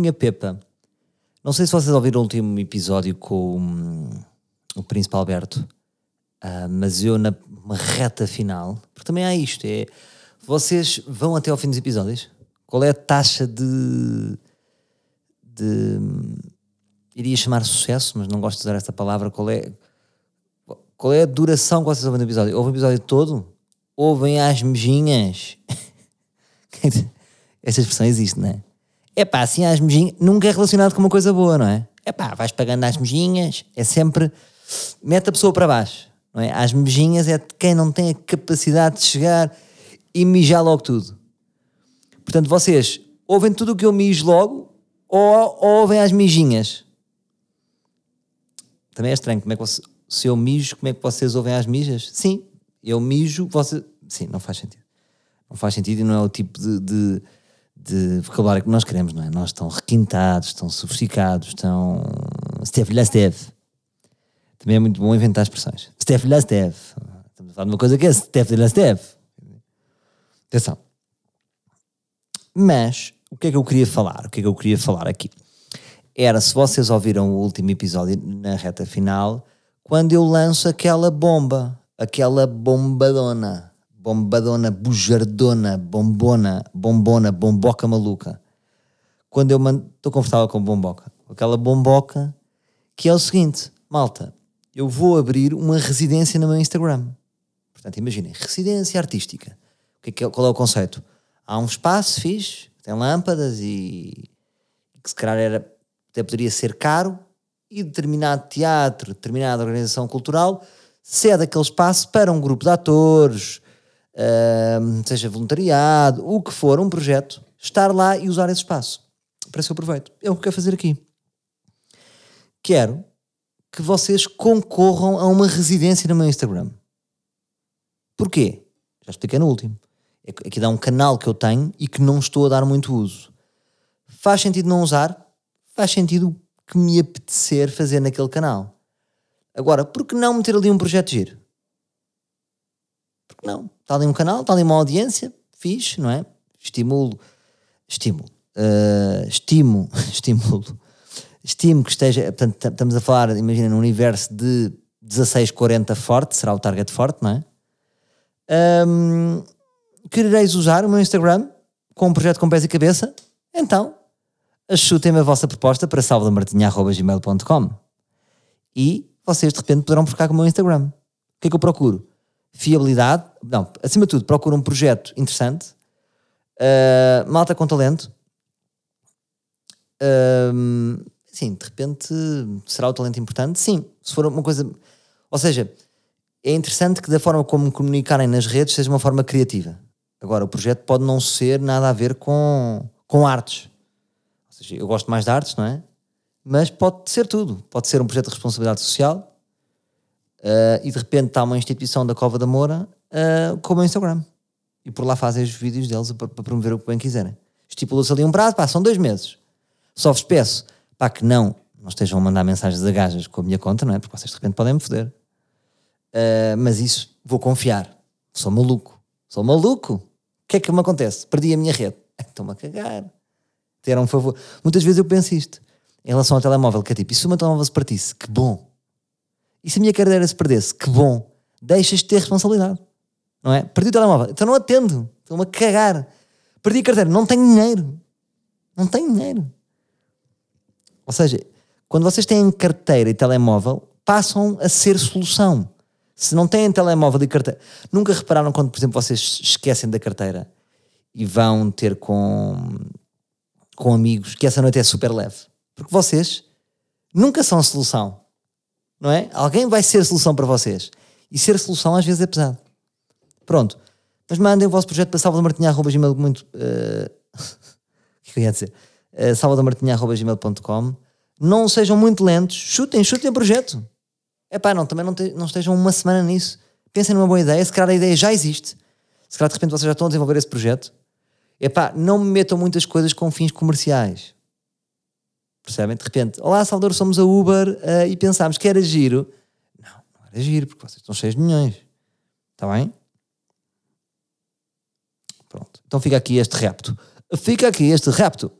Minha Pepa. Não sei se vocês ouviram o último episódio com hum, o Príncipe Alberto, ah, mas eu na reta final, porque também há isto, é vocês vão até ao fim dos episódios? Qual é a taxa de. de iria chamar sucesso, mas não gosto de usar esta palavra. Qual é, qual é a duração que vocês ouvem do episódio? Ouvem o episódio todo? Ouvem as mejinhas? Essa expressão existe, não é? É pá, assim as mejinhas. Nunca é relacionado com uma coisa boa, não é? É pá, vais pagando as mejinhas. É sempre. Mete a pessoa para baixo, não é? As mejinhas é de quem não tem a capacidade de chegar e mijar logo tudo. Portanto, vocês ouvem tudo o que eu mijo logo ou, ou ouvem as mijinhas? Também é estranho. Como é que você, se eu mijo, como é que vocês ouvem as mijas? Sim, eu mijo, você. Sim, não faz sentido. Não faz sentido e não é o tipo de, de, de vocabulário que nós queremos, não é? Nós estão requintados, estão sofisticados, estão. Steve lá Steve. Também é muito bom inventar expressões. Steve lá Steve. Estamos a falar de uma coisa que é Steve lá Steve. Atenção. Mas, o que é que eu queria falar? O que é que eu queria falar aqui? Era, se vocês ouviram o último episódio na reta final, quando eu lanço aquela bomba, aquela bombadona, bombadona, bujardona, bombona, bombona, bomboca maluca. Quando eu estou confortável com bomboca, aquela bomboca, que é o seguinte, malta, eu vou abrir uma residência no meu Instagram. Portanto, imaginem, residência artística. O que é, qual é o conceito? Há um espaço fixe, tem lâmpadas e que se calhar era, até poderia ser caro, e determinado teatro, determinada organização cultural cede aquele espaço para um grupo de atores, seja voluntariado, o que for, um projeto, estar lá e usar esse espaço para seu proveito. É o que quero fazer aqui. Quero que vocês concorram a uma residência no meu Instagram. Porquê? Já expliquei no último. Aqui é dá um canal que eu tenho e que não estou a dar muito uso. Faz sentido não usar? Faz sentido que me apetecer fazer naquele canal. Agora, por que não meter ali um projeto giro? Porque não? Está ali um canal, está ali uma audiência, fixe, não é? Estimulo, estímulo, uh, estimo, estimulo, estimo que esteja, portanto, estamos a falar, imagina, num universo de 16, 40 forte, será o target forte, não é? Um, querereis usar o meu Instagram com um projeto com pés e cabeça? Então, chutem-me a vossa proposta para salvadomartinha.gmail.com e vocês de repente poderão ficar com o meu Instagram. O que é que eu procuro? Fiabilidade, não, acima de tudo, procuro um projeto interessante, uh, malta com talento. Uh, sim, de repente será o talento importante? Sim, se for uma coisa. Ou seja, é interessante que da forma como comunicarem nas redes seja uma forma criativa. Agora, o projeto pode não ser nada a ver com, com artes seja, eu gosto mais de artes, não é? Mas pode ser tudo. Pode ser um projeto de responsabilidade social uh, e de repente está uma instituição da Cova da Moura uh, com o Instagram. E por lá fazem os vídeos deles para, para promover o que bem quiserem. Estipulou-se ali um prazo, pá, são dois meses. Só vos peço, pá, que não, não estejam a mandar mensagens de gajas com a minha conta, não é? Porque vocês de repente podem me foder. Uh, mas isso vou confiar. Sou maluco. Sou maluco. O que é que me acontece? Perdi a minha rede. Estou-me a cagar ter um favor. Muitas vezes eu penso isto em relação ao telemóvel, que é tipo, e se o meu telemóvel se partisse? Que bom. E se a minha carteira se perdesse? Que bom. Deixas de ter responsabilidade. Não é? Perdi o telemóvel. Então não atendo. Estou-me a cagar. Perdi a carteira. Não tenho dinheiro. Não tenho dinheiro. Ou seja, quando vocês têm carteira e telemóvel, passam a ser solução. Se não têm telemóvel e carteira. Nunca repararam quando, por exemplo, vocês esquecem da carteira e vão ter com com amigos, que essa noite é super leve. Porque vocês nunca são solução. Não é? Alguém vai ser solução para vocês. E ser solução às vezes é pesado. Pronto. Mas mandem o vosso projeto para salvadomartinha.gmail muito... Uh... o que eu ia dizer? Uh, salvadomartinha.gmail.com Não sejam muito lentos. Chutem, chutem o projeto. É pá, não, também não, te, não estejam uma semana nisso. Pensem numa boa ideia. Se calhar a ideia já existe. Se calhar de repente vocês já estão a desenvolver esse projeto Epá, não me metam muitas coisas com fins comerciais. Percebem? De repente, olá Salvador, somos a Uber uh, e pensámos que era giro. Não, não era giro, porque vocês estão cheios de milhões. Está bem? Pronto. Então fica aqui este rapto. Fica aqui este rapto.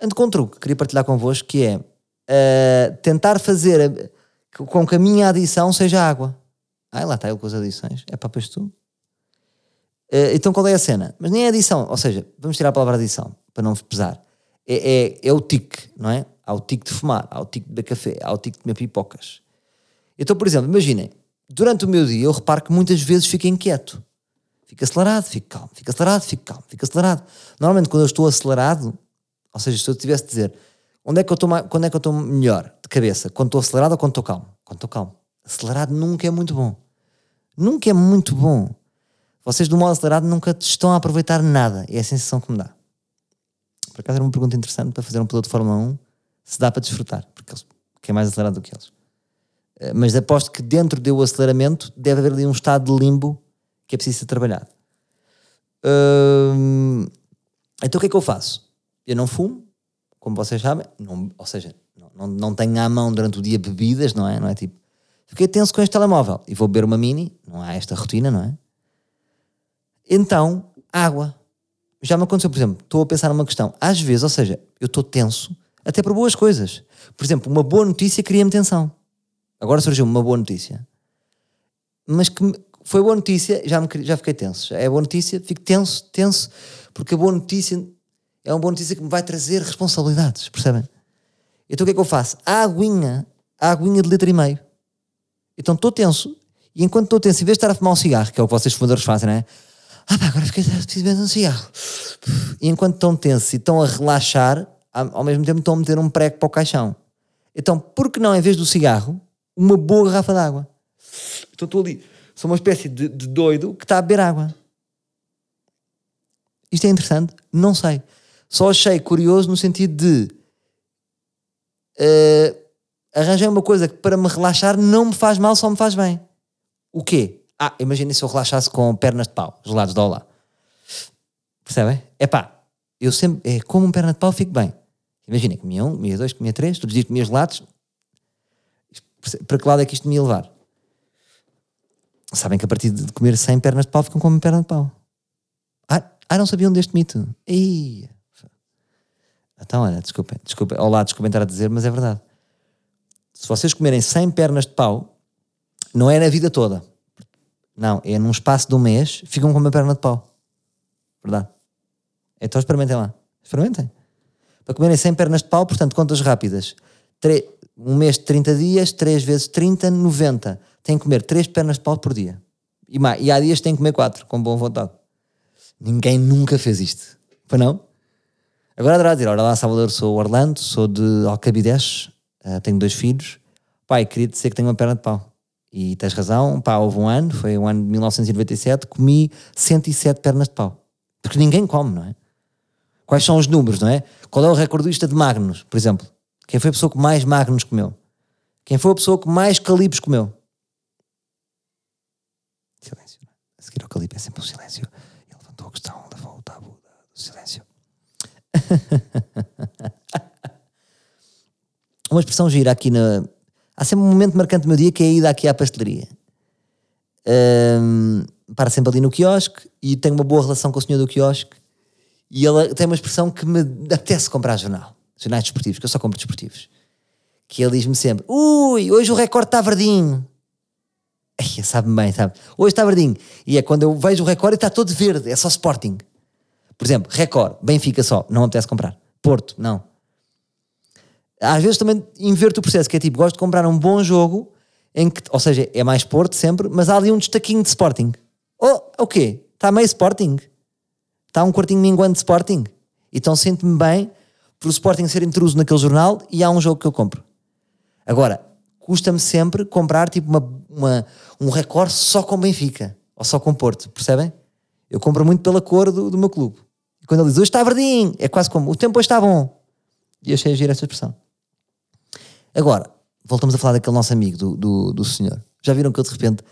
ando com um truque que queria partilhar convosco que é uh, tentar fazer a, com que a minha adição seja água. Ah, lá está ele com as adições. É para tu. Uh, então qual é a cena? Mas nem é adição, ou seja, vamos tirar a palavra adição para não pesar. É, é, é o tique, não é? Há o tique de fumar, há o tique de beber café, há o tique de comer pipocas. Então, por exemplo, imaginem, durante o meu dia eu reparo que muitas vezes fico inquieto. Fico acelerado, fico calmo, fico acelerado, fico calmo, fico acelerado. Normalmente quando eu estou acelerado, ou seja, se eu tivesse de dizer onde é que eu estou, quando é que eu estou melhor de cabeça, quando estou acelerado ou quando estou calmo? Quando estou calmo. Acelerado nunca é muito bom. Nunca é muito bom. Vocês do modo acelerado nunca estão a aproveitar nada. É a sensação que me dá. Por acaso era uma pergunta interessante para fazer um piloto de Fórmula 1 se dá para desfrutar, porque eles, que é mais acelerado do que eles. Eh, mas aposto que dentro do aceleramento deve haver ali um estado de limbo que é preciso ser trabalhado. Hum, então o que é que eu faço? Eu não fumo, como vocês sabem, não, ou seja, não, não, não tenho à mão durante o dia bebidas, não é? Não é tipo, fiquei tenso com este telemóvel e vou beber uma mini, não há esta rotina, não é? Então, água. Já me aconteceu, por exemplo, estou a pensar numa questão. Às vezes, ou seja, eu estou tenso até por boas coisas. Por exemplo, uma boa notícia cria-me tensão. Agora surgiu uma boa notícia. Mas que foi boa notícia, já, me, já fiquei tenso. É boa notícia, fico tenso, tenso, porque a boa notícia é uma boa notícia que me vai trazer responsabilidades, percebem? Então o que é que eu faço? A aguinha, a aguinha de litro e meio. Então estou tenso, e enquanto estou tenso, em vez de estar a fumar um cigarro, que é o que vocês fumadores fazem, não é? Ah pá, agora fiquei preciso beber um cigarro. E enquanto estão tensos e estão a relaxar, ao mesmo tempo estão a meter um prego para o caixão. Então, por que não, em vez do cigarro, uma boa garrafa de água? Então estou ali, sou uma espécie de, de doido que está a beber água. Isto é interessante? Não sei. Só achei curioso no sentido de uh, arranjei uma coisa que para me relaxar não me faz mal, só me faz bem. O quê? Ah, imaginem se eu relaxasse com pernas de pau, gelados de olá. Percebem? É pá, eu sempre, é, como um perna de pau, fico bem. Imagina, comia um, comia dois, comia três, todos os dias comia gelados. Para que lado é que isto me ia levar? Sabem que a partir de comer 100 pernas de pau ficam com uma perna de pau. Ah, ah não sabiam deste mito? Ih. Então, olha, desculpem, desculpem, olá, desculpem estar a dizer, mas é verdade. Se vocês comerem 100 pernas de pau, não é na vida toda. Não, é num espaço de um mês, ficam com uma perna de pau. Verdade? Então experimentem lá. Experimentem para comerem 100 pernas de pau, portanto, contas rápidas. Um mês de 30 dias, 3 vezes 30, 90. Tem que comer 3 pernas de pau por dia. E, mais, e há dias que tem que comer 4, com boa vontade. Ninguém nunca fez isto. Para não? Agora adorava dizer, ora lá Salvador, sou Orlando, sou de Alcabidez, uh, tenho dois filhos. Pai, queria dizer que tenho uma perna de pau. E tens razão, pá, houve um ano, foi o ano de 1997, comi 107 pernas de pau. Porque ninguém come, não é? Quais são os números, não é? Qual é o recordista de Magnus, por exemplo? Quem foi a pessoa que mais Magnus comeu? Quem foi a pessoa que mais Calibres comeu? Silêncio. A seguir ao Calibre é sempre um silêncio. Ele levantou a questão, levou o tabu do silêncio. Uma expressão gira aqui na. Há sempre um momento marcante do meu dia que é a ida aqui à pastelaria. Um, para sempre ali no quiosque e tenho uma boa relação com o senhor do quiosque e ele tem uma expressão que me apetece comprar jornal, jornais desportivos, que eu só compro desportivos. Que ele diz-me sempre: Ui, hoje o recorde está verdinho. Ai, sabe-me bem, sabe? Hoje está verdinho. E é quando eu vejo o recorde está todo verde, é só Sporting. Por exemplo, recorde, Benfica só, não apetece comprar. Porto, não. Às vezes também inverto o processo, que é tipo, gosto de comprar um bom jogo, em que, ou seja, é mais Porto sempre, mas há ali um destaquinho de Sporting. Oh, o quê? Está meio Sporting? está um quartinho minguante de Sporting. Então sinto-me bem por o Sporting ser intruso naquele jornal e há um jogo que eu compro. Agora, custa-me sempre comprar tipo uma, uma, um recorde só com Benfica ou só com Porto, percebem? Eu compro muito pela cor do, do meu clube. E quando ele diz hoje está verdinho, é quase como o tempo hoje está bom. E achei a gira essa expressão. Agora, voltamos a falar daquele nosso amigo, do, do, do senhor. Já viram que eu de repente.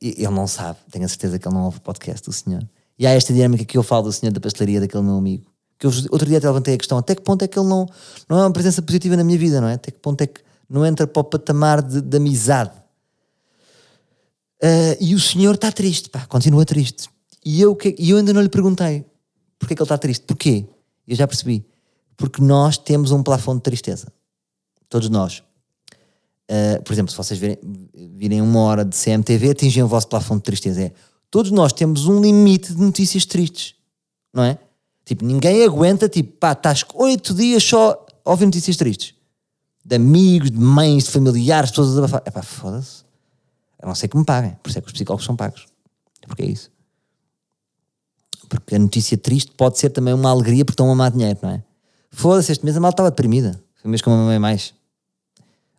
Ele não sabe, tenho a certeza que ele não ouve o podcast do senhor. E há esta dinâmica que eu falo do senhor da pastelaria, daquele meu amigo. Que eu, outro dia até levantei a questão: até que ponto é que ele não, não é uma presença positiva na minha vida, não é? Até que ponto é que não entra para o patamar de, de amizade? Uh, e o senhor está triste, pá, continua triste. E eu, que, eu ainda não lhe perguntei porque que ele está triste. Porquê? Eu já percebi. Porque nós temos um plafond de tristeza. Todos nós. Uh, por exemplo, se vocês virem, virem uma hora de CMTV, atingem o vosso plafond de tristeza. É, todos nós temos um limite de notícias tristes, não é? Tipo, ninguém aguenta, tipo, pá, estás oito dias só a ouvir notícias tristes. De amigos, de mães, de familiares, todas a abafar. É pá, foda-se. A não ser que me paguem. Por isso é que os psicólogos são pagos. É porque é isso. Porque a notícia triste pode ser também uma alegria porque estão a amar dinheiro, não é? Foda-se, este mês a mal estava deprimida. Foi mesmo como a mamãe mais.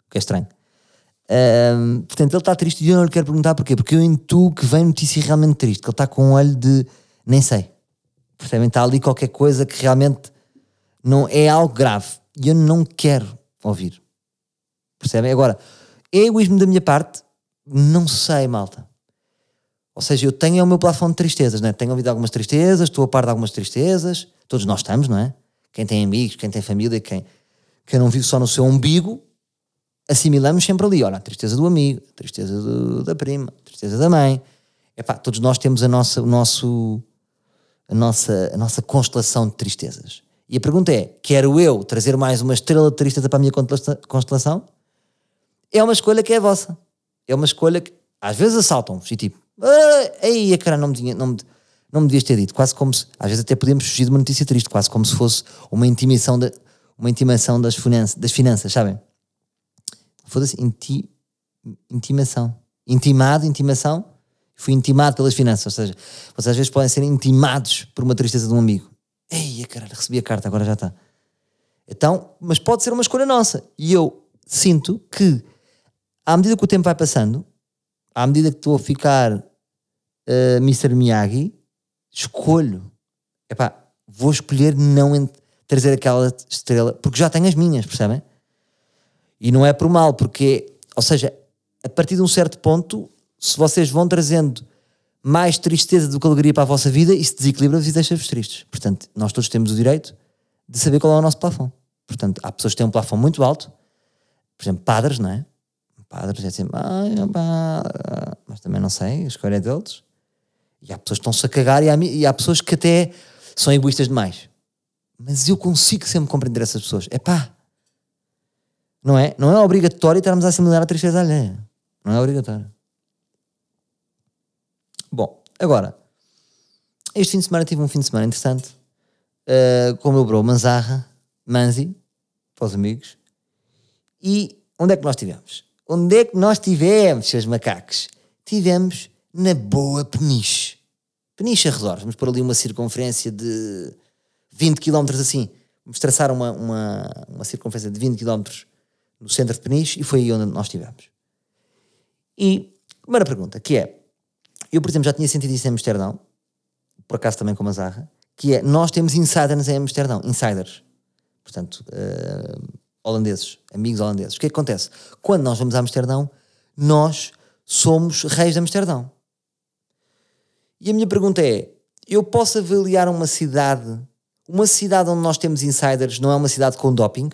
O que é estranho. Um, portanto, ele está triste e eu não lhe quero perguntar porquê. Porque eu intuo que vem notícia realmente triste. Que ele está com um olho de nem sei. Percebem? Está ali qualquer coisa que realmente não é algo grave. E eu não quero ouvir. Percebem? Agora, é egoísmo da minha parte? Não sei, malta. Ou seja, eu tenho o meu plafond de tristezas, né? tenho ouvido algumas tristezas, estou a par de algumas tristezas, todos nós estamos, não é? Quem tem amigos, quem tem família, quem, quem não vive só no seu umbigo, assimilamos sempre ali, olha, a tristeza do amigo, a tristeza do, da prima, a tristeza da mãe. Epá, todos nós temos a nossa, o nosso, a, nossa, a nossa constelação de tristezas. E a pergunta é: quero eu trazer mais uma estrela de tristeza para a minha constelação? É uma escolha que é vossa. É uma escolha que às vezes assaltam-vos e tipo, aí a cara não me, tinha, não, me, não me devias ter dito. Quase como se, às vezes até podemos fugir de uma notícia triste, quase como se fosse uma intimação, de, uma intimação das, finanças, das finanças, sabem? Foda-se, inti, intimação. Intimado, intimação. Fui intimado pelas finanças. Ou seja, vocês às vezes podem ser intimados por uma tristeza de um amigo. Ei, caralho, recebi a carta, agora já está. Então, mas pode ser uma escolha nossa. E eu sinto que, à medida que o tempo vai passando, à medida que estou a ficar uh, eh, Mr. Miyagi, escolho. Epá, vou escolher não trazer aquela estrela, porque já tenho as minhas, percebem? E não é por mal, porque, ou seja, a partir de um certo ponto, se vocês vão trazendo mais tristeza do que alegria para a vossa vida, isso desequilibra-vos e deixa-vos tristes. Portanto, nós todos temos o direito de saber qual é o nosso plafond. Portanto, há pessoas que têm um plafond muito alto, por exemplo, padres, não é? Padres é assim, mas também não sei, a escolha é deles. E há pessoas que estão-se a cagar e há, e há pessoas que até são egoístas demais. Mas eu consigo sempre compreender essas pessoas. É pá, não é? Não é obrigatório estarmos a assimilar a tristeza alheia. Não é obrigatório. Bom, agora, este fim de semana tive um fim de semana interessante uh, com o meu bro Manzarra, Manzi, para os amigos. E onde é que nós tivemos? Onde é que nós tivemos, seus macacos? Tivemos na boa Peniche. Peniche Arredores. Vamos pôr ali uma circunferência de 20 km assim. Vamos traçar uma, uma, uma circunferência de 20 km no centro de Peniche e foi aí onde nós estivemos. E, primeira pergunta, que é, eu, por exemplo, já tinha sentido isso em Amsterdão, por acaso também com a Zarra, que é, nós temos insiders em Amsterdão, insiders. Portanto, uh, holandeses, amigos holandeses. O que é que acontece? Quando nós vamos a Amsterdão, nós somos reis de Amsterdão. E a minha pergunta é: eu posso avaliar uma cidade, uma cidade onde nós temos insiders, não é uma cidade com doping?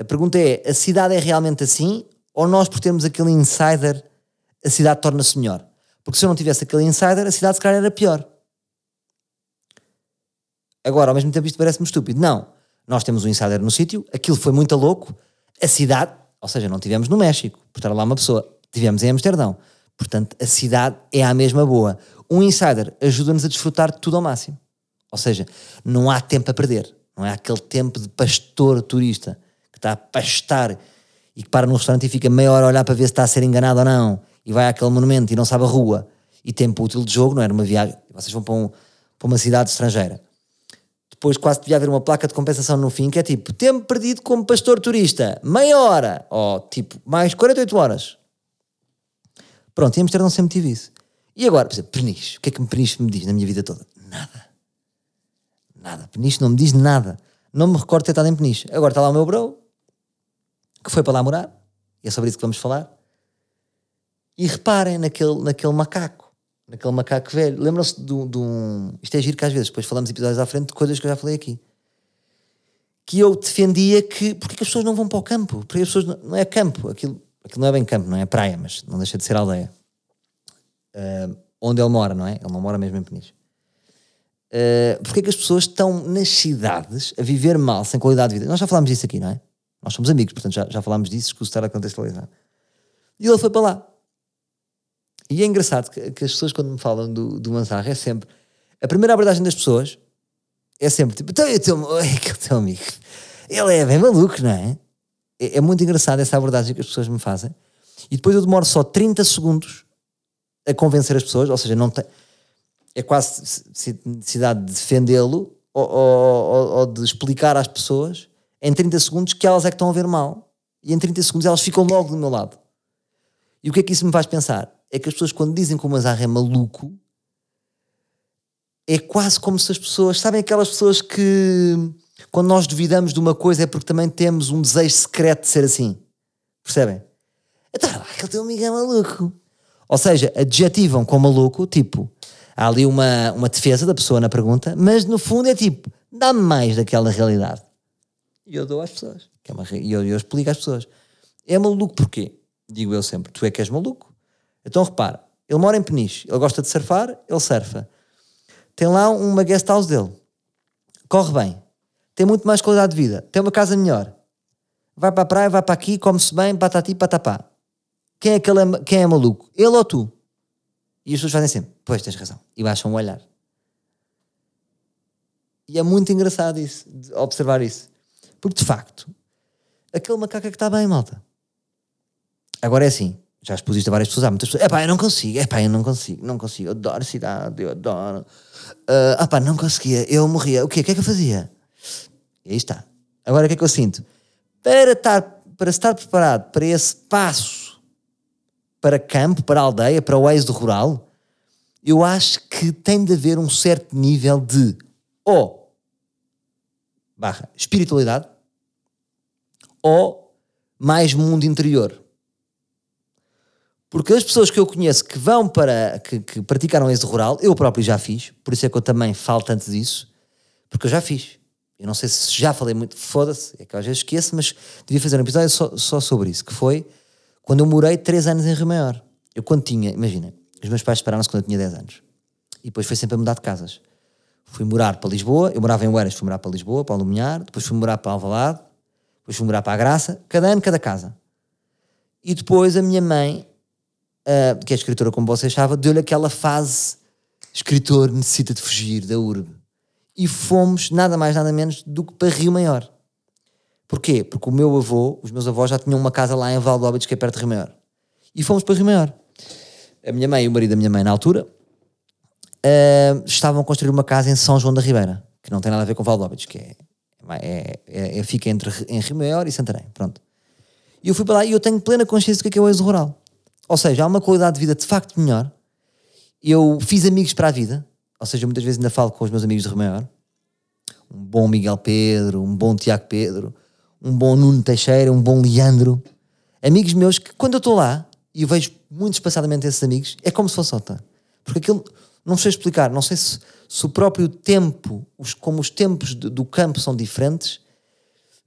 A pergunta é: a cidade é realmente assim? Ou nós, por termos aquele insider, a cidade torna-se melhor? Porque se eu não tivesse aquele insider, a cidade se calhar era pior. Agora, ao mesmo tempo, isto parece-me estúpido. Não. Nós temos um insider no sítio, aquilo foi muito louco, a cidade, ou seja, não tivemos no México, por estar lá uma pessoa, tivemos em Amsterdão. Portanto, a cidade é a mesma boa. Um insider ajuda-nos a desfrutar de tudo ao máximo. Ou seja, não há tempo a perder. Não é aquele tempo de pastor turista está a pastar e que para no restaurante e fica meia hora a olhar para ver se está a ser enganado ou não e vai àquele monumento e não sabe a rua e tempo útil de jogo, não era uma viagem. Vocês vão para, um, para uma cidade estrangeira depois quase devia haver uma placa de compensação no fim que é tipo tempo perdido como pastor turista, meia hora, ou tipo mais 48 horas. Pronto, em Amsterdão sempre tive isso. E agora, por exemplo, Peniche, o que é que Peniche me diz na minha vida toda? Nada. Nada. Peniche não me diz nada. Não me recordo ter estado em Peniche. Agora está lá o meu bro, que foi para lá morar, e é sobre isso que vamos falar. E reparem naquele, naquele macaco naquele macaco velho. Lembram-se de, de, um. Isto é giro que às vezes depois falamos episódios à frente de coisas que eu já falei aqui. Que eu defendia que. Porque que as pessoas não vão para o campo? Porque as pessoas. Não, não é campo, aquilo, aquilo não é bem campo, não é praia, mas não deixa de ser aldeia. Uh, onde ele mora, não é? Ele não mora mesmo em Peniche. Uh, porque é que as pessoas estão nas cidades a viver mal, sem qualidade de vida? Nós já falámos disso aqui, não é? Nós somos amigos, portanto já, já falámos disso, estar a contextualizar. E ele foi para lá. E é engraçado que, que as pessoas, quando me falam do, do Manzarra, é sempre. A primeira abordagem das pessoas é sempre tipo, então, é aquele teu amigo, ele é bem maluco, não é? é? É muito engraçado essa abordagem que as pessoas me fazem. E depois eu demoro só 30 segundos a convencer as pessoas, ou seja, não tem é quase necessidade de defendê-lo ou, ou, ou, de explicar às pessoas em 30 segundos que elas é que estão a ver mal e em 30 segundos elas ficam logo do meu lado. E o que é que isso me faz pensar? É que as pessoas quando dizem que o Mazarra é maluco é quase como se as pessoas, sabem aquelas pessoas que quando nós duvidamos de uma coisa é porque também temos um desejo secreto de ser assim. Percebem? Então, aquele teu amigo é maluco. Ou seja, adjetivam com maluco, tipo, há ali uma, uma defesa da pessoa na pergunta, mas no fundo é tipo, dá-me mais daquela realidade. E eu dou às pessoas. É uma, e eu, eu explico às pessoas. É maluco porquê? Digo eu sempre, tu é que és maluco. Então repara, ele mora em Peniche, ele gosta de surfar, ele surfa. Tem lá uma guest house dele. Corre bem. Tem muito mais qualidade de vida. Tem uma casa melhor. Vai para a praia, vai para aqui, come-se bem, patati, patapá. Quem é, aquele, quem é maluco? Ele ou tu? E as pessoas fazem sempre, pois tens razão, e baixam o olhar. E é muito engraçado isso, observar isso. Porque de facto, aquele macaco é que está bem, malta. Agora é assim, já expusiste a várias pessoas, há muitas pessoas, é pá, eu não consigo, é pá, eu não consigo, não consigo, eu adoro cidade, eu adoro. Uh, pá, não conseguia, eu morria. O quê? O que é que eu fazia? E aí está. Agora o que é que eu sinto? Para estar, para estar preparado para esse passo para campo, para aldeia, para o êxodo rural, eu acho que tem de haver um certo nível de ou barra espiritualidade ou mais mundo interior. Porque as pessoas que eu conheço que vão para, que, que praticaram êxodo rural, eu próprio já fiz, por isso é que eu também falo tanto disso, porque eu já fiz. Eu não sei se já falei muito, foda-se, é que às vezes esqueço, mas devia fazer um episódio só, só sobre isso, que foi quando eu morei 3 anos em Rio Maior. Eu quando tinha, imagina, os meus pais separaram-se quando eu tinha 10 anos. E depois foi sempre a mudar de casas. Fui morar para Lisboa, eu morava em Oeiras, fui morar para Lisboa, para Aluminhar, depois fui morar para Alvalade, depois fui morar para a Graça, cada ano, cada casa. E depois a minha mãe, uh, que é escritora como vocês sabem, deu-lhe aquela fase, escritor necessita de fugir da urbe. E fomos nada mais, nada menos do que para Rio Maior. Porquê? Porque o meu avô, os meus avós já tinham uma casa lá em Valdóbidos, que é perto de Rio Maior. E fomos para Rio Maior. A minha mãe e o marido da minha mãe, na altura, uh, estavam a construir uma casa em São João da Ribeira, que não tem nada a ver com Valdóbidos, que é, é, é, é, fica entre em Rio Maior e Santarém. Pronto. E eu fui para lá e eu tenho plena consciência do que é, que é o êxodo rural. Ou seja, há uma qualidade de vida de facto melhor. Eu fiz amigos para a vida, ou seja, muitas vezes ainda falo com os meus amigos de Rio Maior. Um bom Miguel Pedro, um bom Tiago Pedro, um bom Nuno Teixeira, um bom Leandro. Amigos meus que, quando eu estou lá e vejo muito espaçadamente esses amigos, é como se fosse outra. Porque aquilo, não sei explicar, não sei se, se o próprio tempo, os, como os tempos do, do campo são diferentes,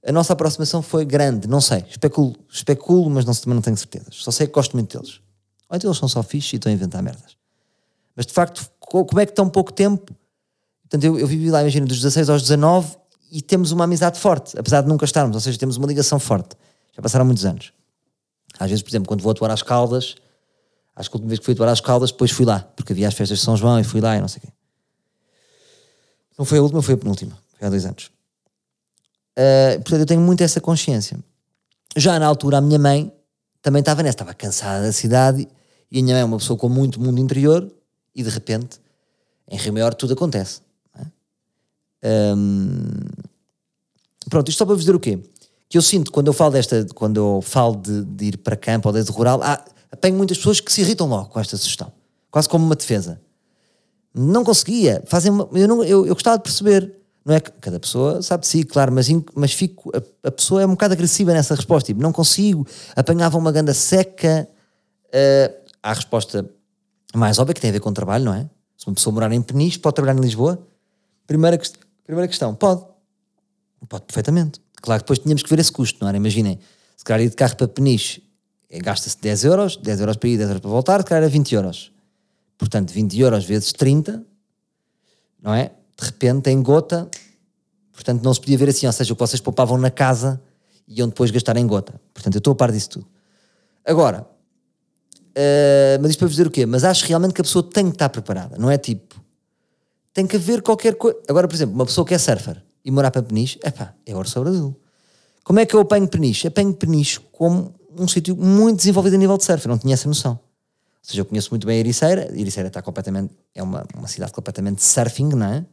a nossa aproximação foi grande, não sei, especulo, especulo mas não, também não tenho certezas. Só sei que gosto muito deles. Ou então eles são só fixos e estão a inventar merdas. Mas de facto, como é que tão pouco tempo? Portanto, eu, eu vivi lá, imagina, dos 16 aos 19 e temos uma amizade forte, apesar de nunca estarmos, ou seja, temos uma ligação forte. Já passaram muitos anos. Às vezes, por exemplo, quando vou atuar às Caldas, acho que a última vez que fui atuar às Caldas, depois fui lá, porque havia as festas de São João e fui lá e não sei o quê. Não foi a última, foi a penúltima, foi há dois anos. Uh, portanto, eu tenho muito essa consciência. Já na altura, a minha mãe também estava nessa, estava cansada da cidade e a minha mãe é uma pessoa com muito mundo interior e de repente, em Rio Maior, tudo acontece. Um, pronto, isto só para vos dizer o quê? Que eu sinto quando eu falo desta, quando eu falo de, de ir para campo ou desde rural, há, apanho muitas pessoas que se irritam logo com esta sugestão, quase como uma defesa. Não conseguia, fazem uma, eu, não, eu, eu gostava de perceber, não é que cada pessoa sabe de si, claro, mas, mas fico, a, a, pessoa é um bocado agressiva nessa resposta, tipo, não consigo, apanhava uma ganda seca. Uh, há a resposta mais óbvia que tem a ver com o trabalho, não é? Se uma pessoa morar em Peniche, pode trabalhar em Lisboa. Primeira Primeira questão, pode. Pode perfeitamente. Claro que depois tínhamos que ver esse custo, não era? Imaginem, se calhar ir de carro para Peniche gasta-se 10 euros, 10 euros para ir, 10 euros para voltar, se calhar era 20 euros. Portanto, 20 euros vezes 30, não é? de repente, em gota, portanto não se podia ver assim, ou seja, o que vocês poupavam na casa iam depois gastar em gota. Portanto, eu estou a par disso tudo. Agora, uh, mas isto para vos dizer o quê? Mas acho realmente que a pessoa tem que estar preparada, não é tipo, tem que haver qualquer coisa. Agora, por exemplo, uma pessoa que é surfer e morar para Peniche, epá, é ouro sobre azul. Como é que eu apanho Peniche? Apanho Peniche como um sítio muito desenvolvido a nível de surf, eu não tinha essa noção. Ou seja, eu conheço muito bem a Ericeira, a Ericeira está completamente, é uma, uma cidade completamente surfing, não é?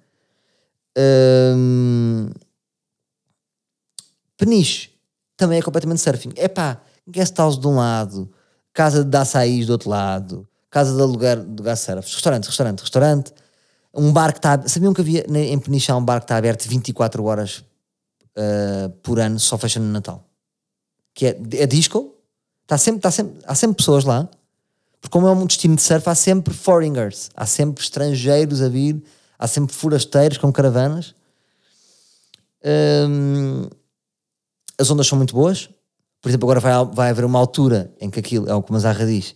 Um, Peniche também é completamente surfing. É pá, guest house de um lado, casa de açaís do outro lado, casa de aluguer de gás surf, restaurante, restaurante, restaurante, um bar que está. Sabiam que havia em Peniche há um bar que está aberto 24 horas uh, por ano, só fecha no Natal? Que é, é disco, está sempre, está sempre, há sempre pessoas lá porque como é um destino de surf, há sempre foreigners, há sempre estrangeiros a vir, há sempre forasteiros com caravanas. Hum, as ondas são muito boas. Por exemplo, agora vai, vai haver uma altura em que aquilo, é o que o Mazarra diz,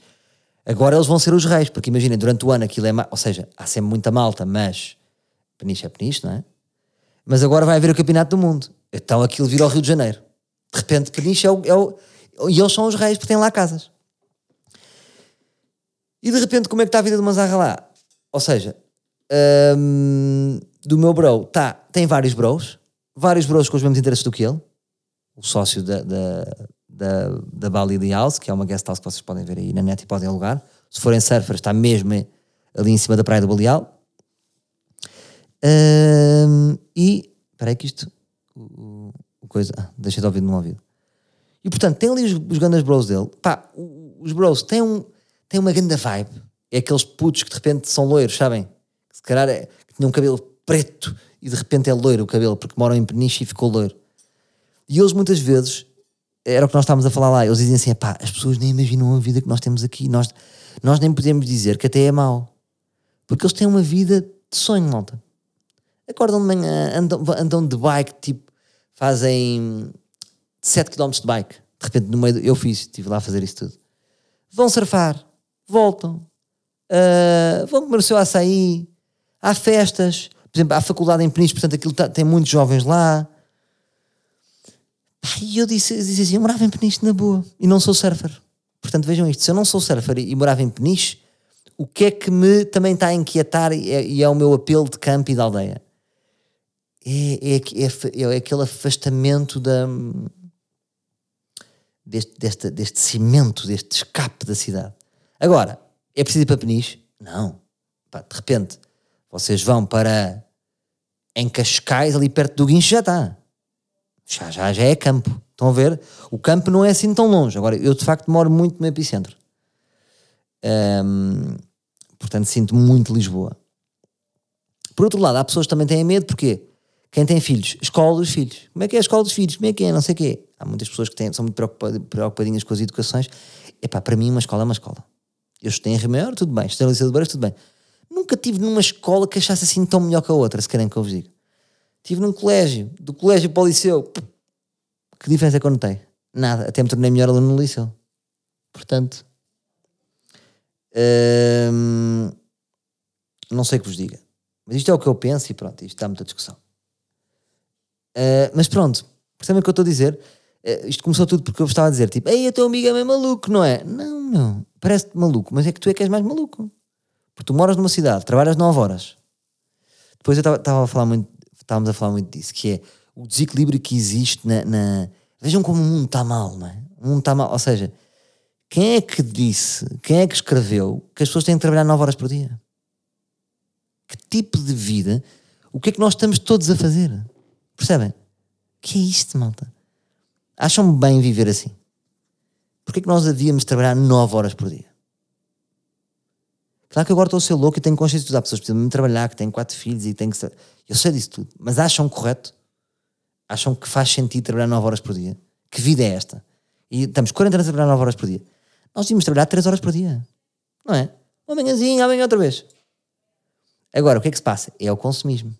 agora eles vão ser os reis, porque imaginem, durante o ano aquilo é, ou seja, há sempre muita malta, mas peniche é peniche, não é? Mas agora vai haver o campeonato do mundo. Então aquilo vira ao Rio de Janeiro. De repente, peniche é o, é o e eles são os reis porque têm lá casas. E de repente, como é que está a vida do Manzarra lá? Ou seja, um, do meu bro, tá, tem vários bros, vários bros com os mesmos interesses do que ele, o sócio da, da, da, da Bali House, que é uma guest house que vocês podem ver aí na net e podem alugar. Se forem surfers, está mesmo ali em cima da praia do Baleal. Um, e, espera aí que isto, coisa, ah, deixei de ouvir no ouvido. E portanto, tem ali os, os grandes bros dele. Pá, os bros têm um, tem uma grande vibe. É aqueles putos que de repente são loiros, sabem? Se calhar é, que tinham um cabelo preto e de repente é loiro o cabelo, porque moram em Peniche e ficou loiro. E eles muitas vezes, era o que nós estávamos a falar lá, eles diziam assim: pá, as pessoas nem imaginam a vida que nós temos aqui, nós, nós nem podemos dizer que até é mau. Porque eles têm uma vida de sonho, malta. Acordam de manhã, andam, andam de bike, tipo, fazem 7 km de bike. De repente, no meio, eu fiz, estive lá a fazer isso tudo. Vão surfar, voltam, uh, vão comer o seu açaí, há festas, por exemplo, há faculdade em Peniche, portanto aquilo tá, tem muitos jovens lá. E eu disse, eu disse assim, eu morava em Peniche na boa e não sou surfer. Portanto, vejam isto, se eu não sou surfer e, e morava em Peniche, o que é que me também está a inquietar e é, e é o meu apelo de campo e da aldeia? É, é, é, é, aquele afastamento da, deste, deste, deste cimento, deste escape da cidade. Agora, é preciso ir para Peniche? Não. Pá, de repente, vocês vão para em Cascais, ali perto do Guincho, já está. Já, já, já é campo. Estão a ver? O campo não é assim tão longe. Agora, eu de facto moro muito no epicentro. Um, portanto, sinto muito Lisboa. Por outro lado, há pessoas que também têm medo, porque quem tem filhos, escola dos filhos. Como é que é a escola dos filhos? Como é que é? Não sei o quê. Há muitas pessoas que têm, são muito preocupadinhas com as educações. Epá, para mim uma escola é uma escola. Eu estou em Rio Maior, tudo bem. Estou em Liceu de Beiras, tudo bem. Nunca tive numa escola que achasse assim tão melhor que a outra, se querem que eu vos diga. Tive num colégio, do colégio para o liceu. Que diferença é que eu notei? Nada. Até me tornei melhor aluno no liceu. Portanto, hum, não sei o que vos diga. Mas isto é o que eu penso e pronto, isto dá muita discussão. Uh, mas pronto, percebem o que eu estou a dizer? Uh, isto começou tudo porque eu estava a dizer, tipo, ei, o teu amigo é meio maluco, não é? Não, não, parece-te maluco, mas é que tu é que és mais maluco. Porque tu moras numa cidade, trabalhas 9 horas. Depois eu estava a falar muito, estávamos a falar muito disso, que é o desequilíbrio que existe na, na... Vejam como o mundo está mal, não é? O mundo está mal, ou seja, quem é que disse, quem é que escreveu que as pessoas têm que trabalhar 9 horas por dia? Que tipo de vida, o que é que nós estamos todos a fazer? Percebem? que é isto, malta? Acham bem viver assim? Porquê é que nós devíamos trabalhar 9 horas por dia? Claro que agora estou a ser louco e tenho consciência de pessoas que precisam de trabalhar, que têm quatro filhos e têm que. Eu sei disso tudo. Mas acham correto? Acham que faz sentido trabalhar 9 horas por dia? Que vida é esta? E estamos 40 anos a trabalhar 9 horas por dia. Nós devíamos trabalhar 3 horas por dia. Não é? Uma manhãzinha, amanhã outra vez. Agora, o que é que se passa? É o consumismo.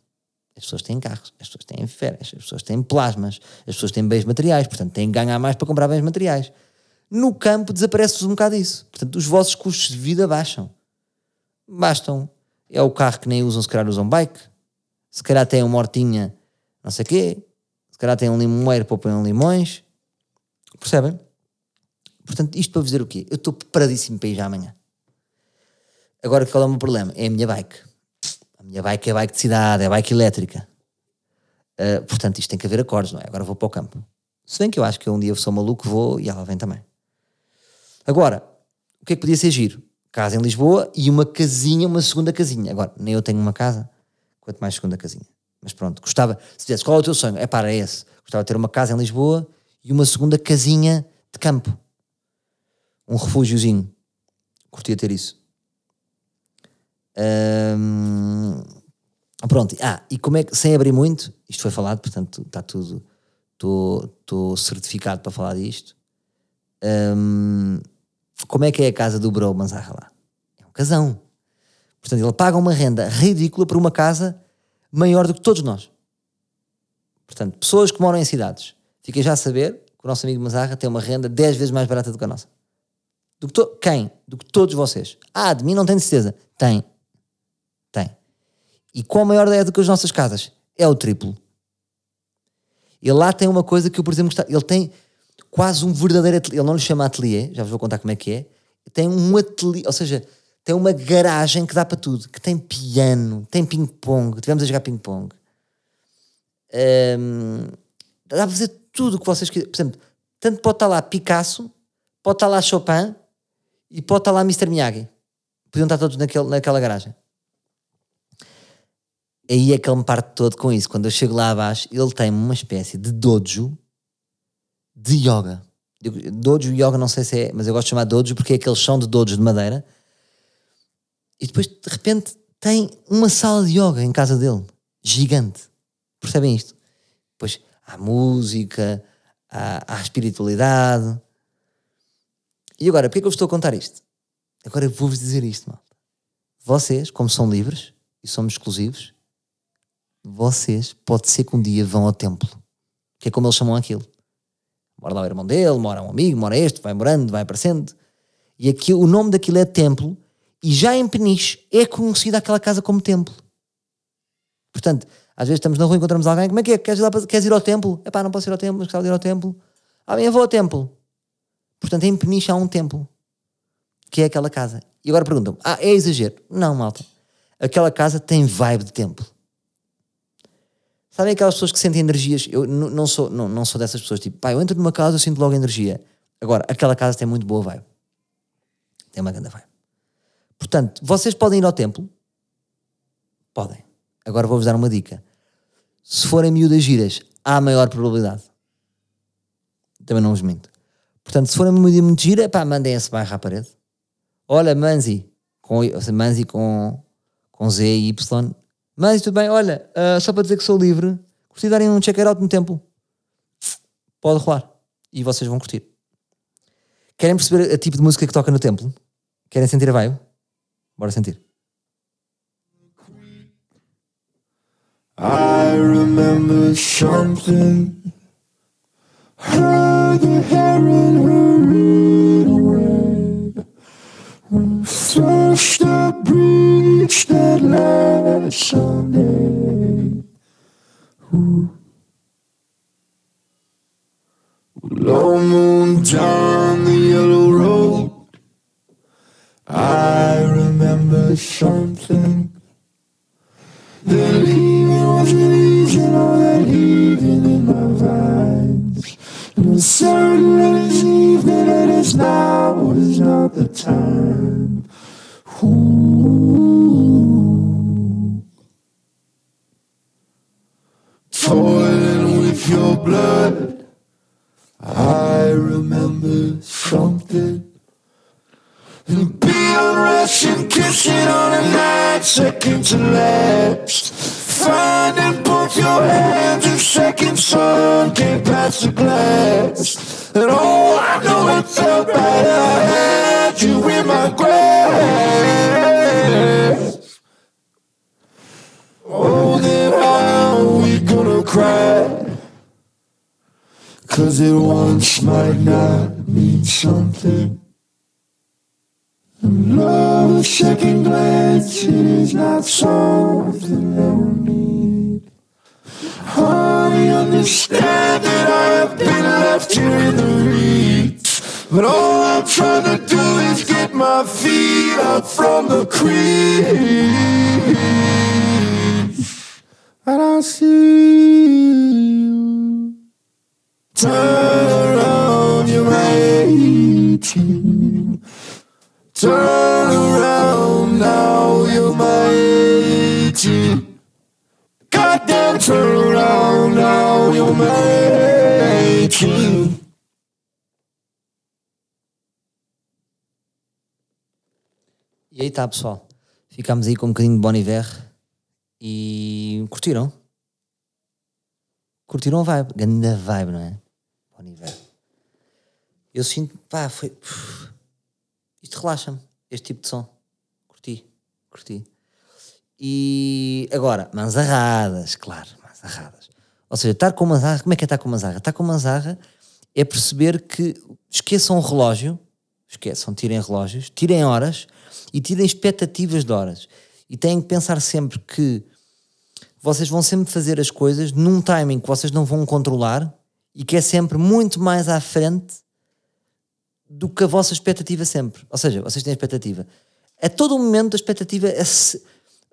As pessoas têm carros, as pessoas têm férias, as pessoas têm plasmas, as pessoas têm bens materiais, portanto têm que ganhar mais para comprar bens materiais. No campo desaparece-vos um bocado isso. Portanto, os vossos custos de vida baixam. Bastam. É o carro que nem usam, se calhar usam bike. se calhar tem uma hortinha, não sei quê, se calhar tem um limoeiro para pôr limões. Percebem? Portanto, isto para vos dizer o quê? Eu estou preparadíssimo para ir já amanhã. Agora, qual é o meu problema? É a minha bike. Minha bike é bike de cidade, é bike elétrica. Uh, portanto, isto tem que haver acordes, não é? Agora vou para o campo. Se bem que eu acho que um dia eu sou maluco, vou e ela vem também. Agora, o que é que podia ser giro? Casa em Lisboa e uma casinha, uma segunda casinha. Agora, nem eu tenho uma casa, quanto mais segunda casinha. Mas pronto, gostava, se tivesse, qual é o teu sonho? É para é esse. Gostava de ter uma casa em Lisboa e uma segunda casinha de campo. Um refúgiozinho. Curtia ter isso. Pronto, ah, e como é que, sem abrir muito, isto foi falado, portanto está tudo, estou certificado para falar disto. como é que é a casa do Bro Manzarra? É um casão. Portanto, ele paga uma renda ridícula por uma casa maior do que todos nós. Portanto, pessoas que moram em cidades, fiquem já a saber que o nosso amigo Mazarra tem uma renda 10 vezes mais barata do que a nossa. Do que. Quem? Do que todos vocês. Ah, de mim não tenho certeza. Tem. E qual maior é do que as nossas casas? É o triplo. Ele lá tem uma coisa que eu, por exemplo, gostava. Ele tem quase um verdadeiro ateliê. Ele não lhe chama ateliê, já vos vou contar como é que é. Tem um ateliê, ou seja, tem uma garagem que dá para tudo. Que tem piano, tem ping-pong. Tivemos a jogar ping-pong. Um, dá para fazer tudo o que vocês quiserem. Por exemplo, tanto pode estar lá Picasso, pode estar lá Chopin e pode estar lá Mr. Miyagi. Podiam estar todos naquele, naquela garagem aí é que ele me parte todo com isso. Quando eu chego lá abaixo, ele tem uma espécie de dojo de yoga. Dojo yoga não sei se é, mas eu gosto de chamar dojo porque é aquele chão de dojo de madeira. E depois, de repente, tem uma sala de yoga em casa dele. Gigante. Percebem isto? Depois há música, há, há espiritualidade. E agora, porquê é que eu estou a contar isto? Agora eu vou-vos dizer isto, malta. Vocês, como são livres e somos exclusivos, vocês pode ser que um dia vão ao templo. Que é como eles chamam aquilo. Mora lá o irmão dele, mora um amigo, mora este, vai morando, vai aparecendo. E aqui, o nome daquilo é templo. E já em Peniche é conhecida aquela casa como templo. Portanto, às vezes estamos na rua e encontramos alguém. Como é que é? Queres ir, lá, queres ir ao templo? É pá, não posso ir ao templo, mas gostava de ir ao templo. Ah, bem, eu vou ao templo. Portanto, em Peniche há um templo. Que é aquela casa. E agora perguntam ah, é exagero? Não, malta. Aquela casa tem vibe de templo. Sabem aquelas pessoas que sentem energias? Eu não sou, não, não sou dessas pessoas, tipo, pá, eu entro numa casa, eu sinto logo energia. Agora, aquela casa tem muito boa vibe. Tem uma grande vibe. Portanto, vocês podem ir ao templo? Podem. Agora vou-vos dar uma dica. Se forem miúdas giras, há maior probabilidade. Também não vos minto. Portanto, se forem miúdas muito gira, pá, mandem esse bairro à parede. Olha, Manzi, com, Manzi com, com Z e Y, mas tudo bem, olha, uh, só para dizer que sou livre, curti darem um check-out no tempo. Pode rolar. E vocês vão curtir. Querem perceber a tipo de música que toca no templo? Querem sentir a vibe? Bora sentir. I remember something Heard the heron hurried away First the breach that last Sunday. Ooh. Low moon down the yellow road. I remember something. The leaving wasn't easy, all that heaving in my vines. And certain that it's evening it's now is not the time. Toiling with your blood, I remember something. And being Russian kissing on a night, second to last. Finding both your hands in second sun, came past the glass. And oh, I know it felt bad, You in my grasp. Oh, then how are we gonna cry? Cause it once might not mean something. And love, second glance, it is not something that we need. I understand that I have been left here in the reeds. But all I'm trying to do is get my feet up from the creek. And I see you turn around, you're 18. Turn around now, you're 18. Goddamn, turn around now, you're my E aí está, pessoal. Ficámos aí com um bocadinho de Bon Iver e curtiram? Curtiram a vibe? Ganda vibe, não é? Bon Iver. Eu sinto, pá, foi. isto relaxa-me, este tipo de som. Curti, curti. E agora, manzarradas, claro, manzarradas. Ou seja, estar com manzarra, como é que é estar com manzarra? Estar com manzarra é perceber que esqueçam o relógio, esqueçam, tirem relógios, tirem horas e tirem expectativas de horas. E têm que pensar sempre que vocês vão sempre fazer as coisas num timing que vocês não vão controlar e que é sempre muito mais à frente do que a vossa expectativa sempre. Ou seja, vocês têm expectativa. A todo momento a expectativa é se-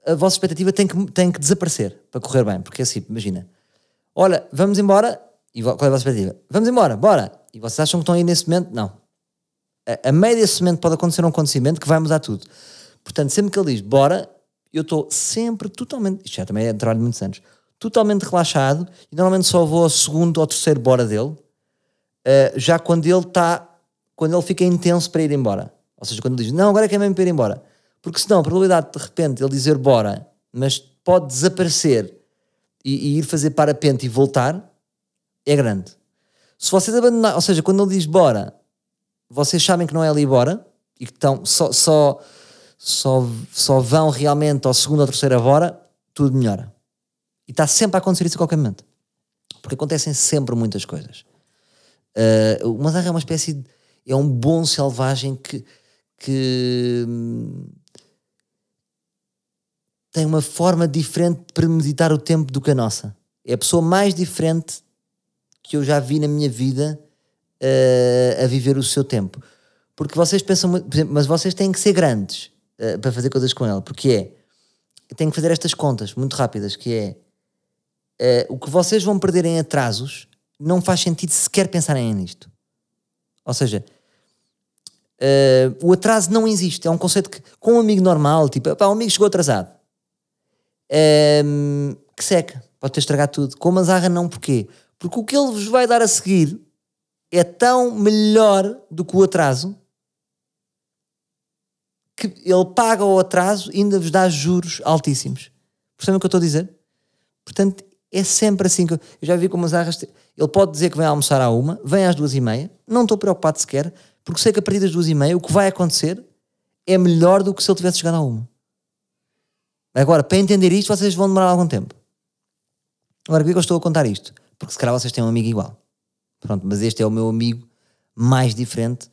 a vossa expectativa tem que, tem que desaparecer para correr bem. Porque é assim, imagina, olha, vamos embora, e qual é a vossa expectativa? Vamos embora, bora. E vocês acham que estão aí nesse momento? Não. A, meio desse momento pode acontecer um acontecimento que vai mudar tudo. Portanto, sempre que ele diz bora, eu estou sempre totalmente, isto já também é trabalho de muitos anos, totalmente relaxado e normalmente só vou ao segundo ou terceiro bora dele, eh, já quando ele está, quando ele fica intenso para ir embora. Ou seja, quando ele diz, não, agora é que é mesmo para ir embora. Porque senão a probabilidade de, de repente ele dizer bora, mas pode desaparecer e, e ir fazer parapente e voltar, é grande. Se vocês abandonarem, ou seja, quando ele diz bora, vocês sabem que não é ali bora e que estão só, só, só, só vão realmente ao segundo ou terceiro bora, tudo melhora. E está sempre a acontecer isso a qualquer momento. Porque acontecem sempre muitas coisas. Uh, o Mazarra é uma espécie de. É um bom selvagem que. que hum, tem uma forma diferente de premeditar o tempo do que a nossa. É a pessoa mais diferente que eu já vi na minha vida uh, a viver o seu tempo. Porque vocês pensam, muito- exemplo, mas vocês têm que ser grandes uh, para fazer coisas com ele. Porque é, têm que fazer estas contas muito rápidas, que é uh, o que vocês vão perder em atrasos não faz sentido sequer pensarem nisto. Ou seja, o atraso não existe. É um conceito que, com um amigo normal, tipo, pá, um amigo chegou atrasado. Um, que seca, pode ter estragado tudo. Com a Manzarra, não, porquê? Porque o que ele vos vai dar a seguir é tão melhor do que o atraso que ele paga o atraso e ainda vos dá juros altíssimos. Percebem o que eu estou a dizer? Portanto, é sempre assim que eu, eu já vi como as arras. Ele pode dizer que vem almoçar à uma, vem às duas e meia, não estou preocupado sequer, porque sei que a partir das duas e meia o que vai acontecer é melhor do que se ele tivesse chegado à uma. Agora, para entender isto, vocês vão demorar algum tempo. Agora, por que eu estou a contar isto? Porque se calhar vocês têm um amigo igual. Pronto, mas este é o meu amigo mais diferente,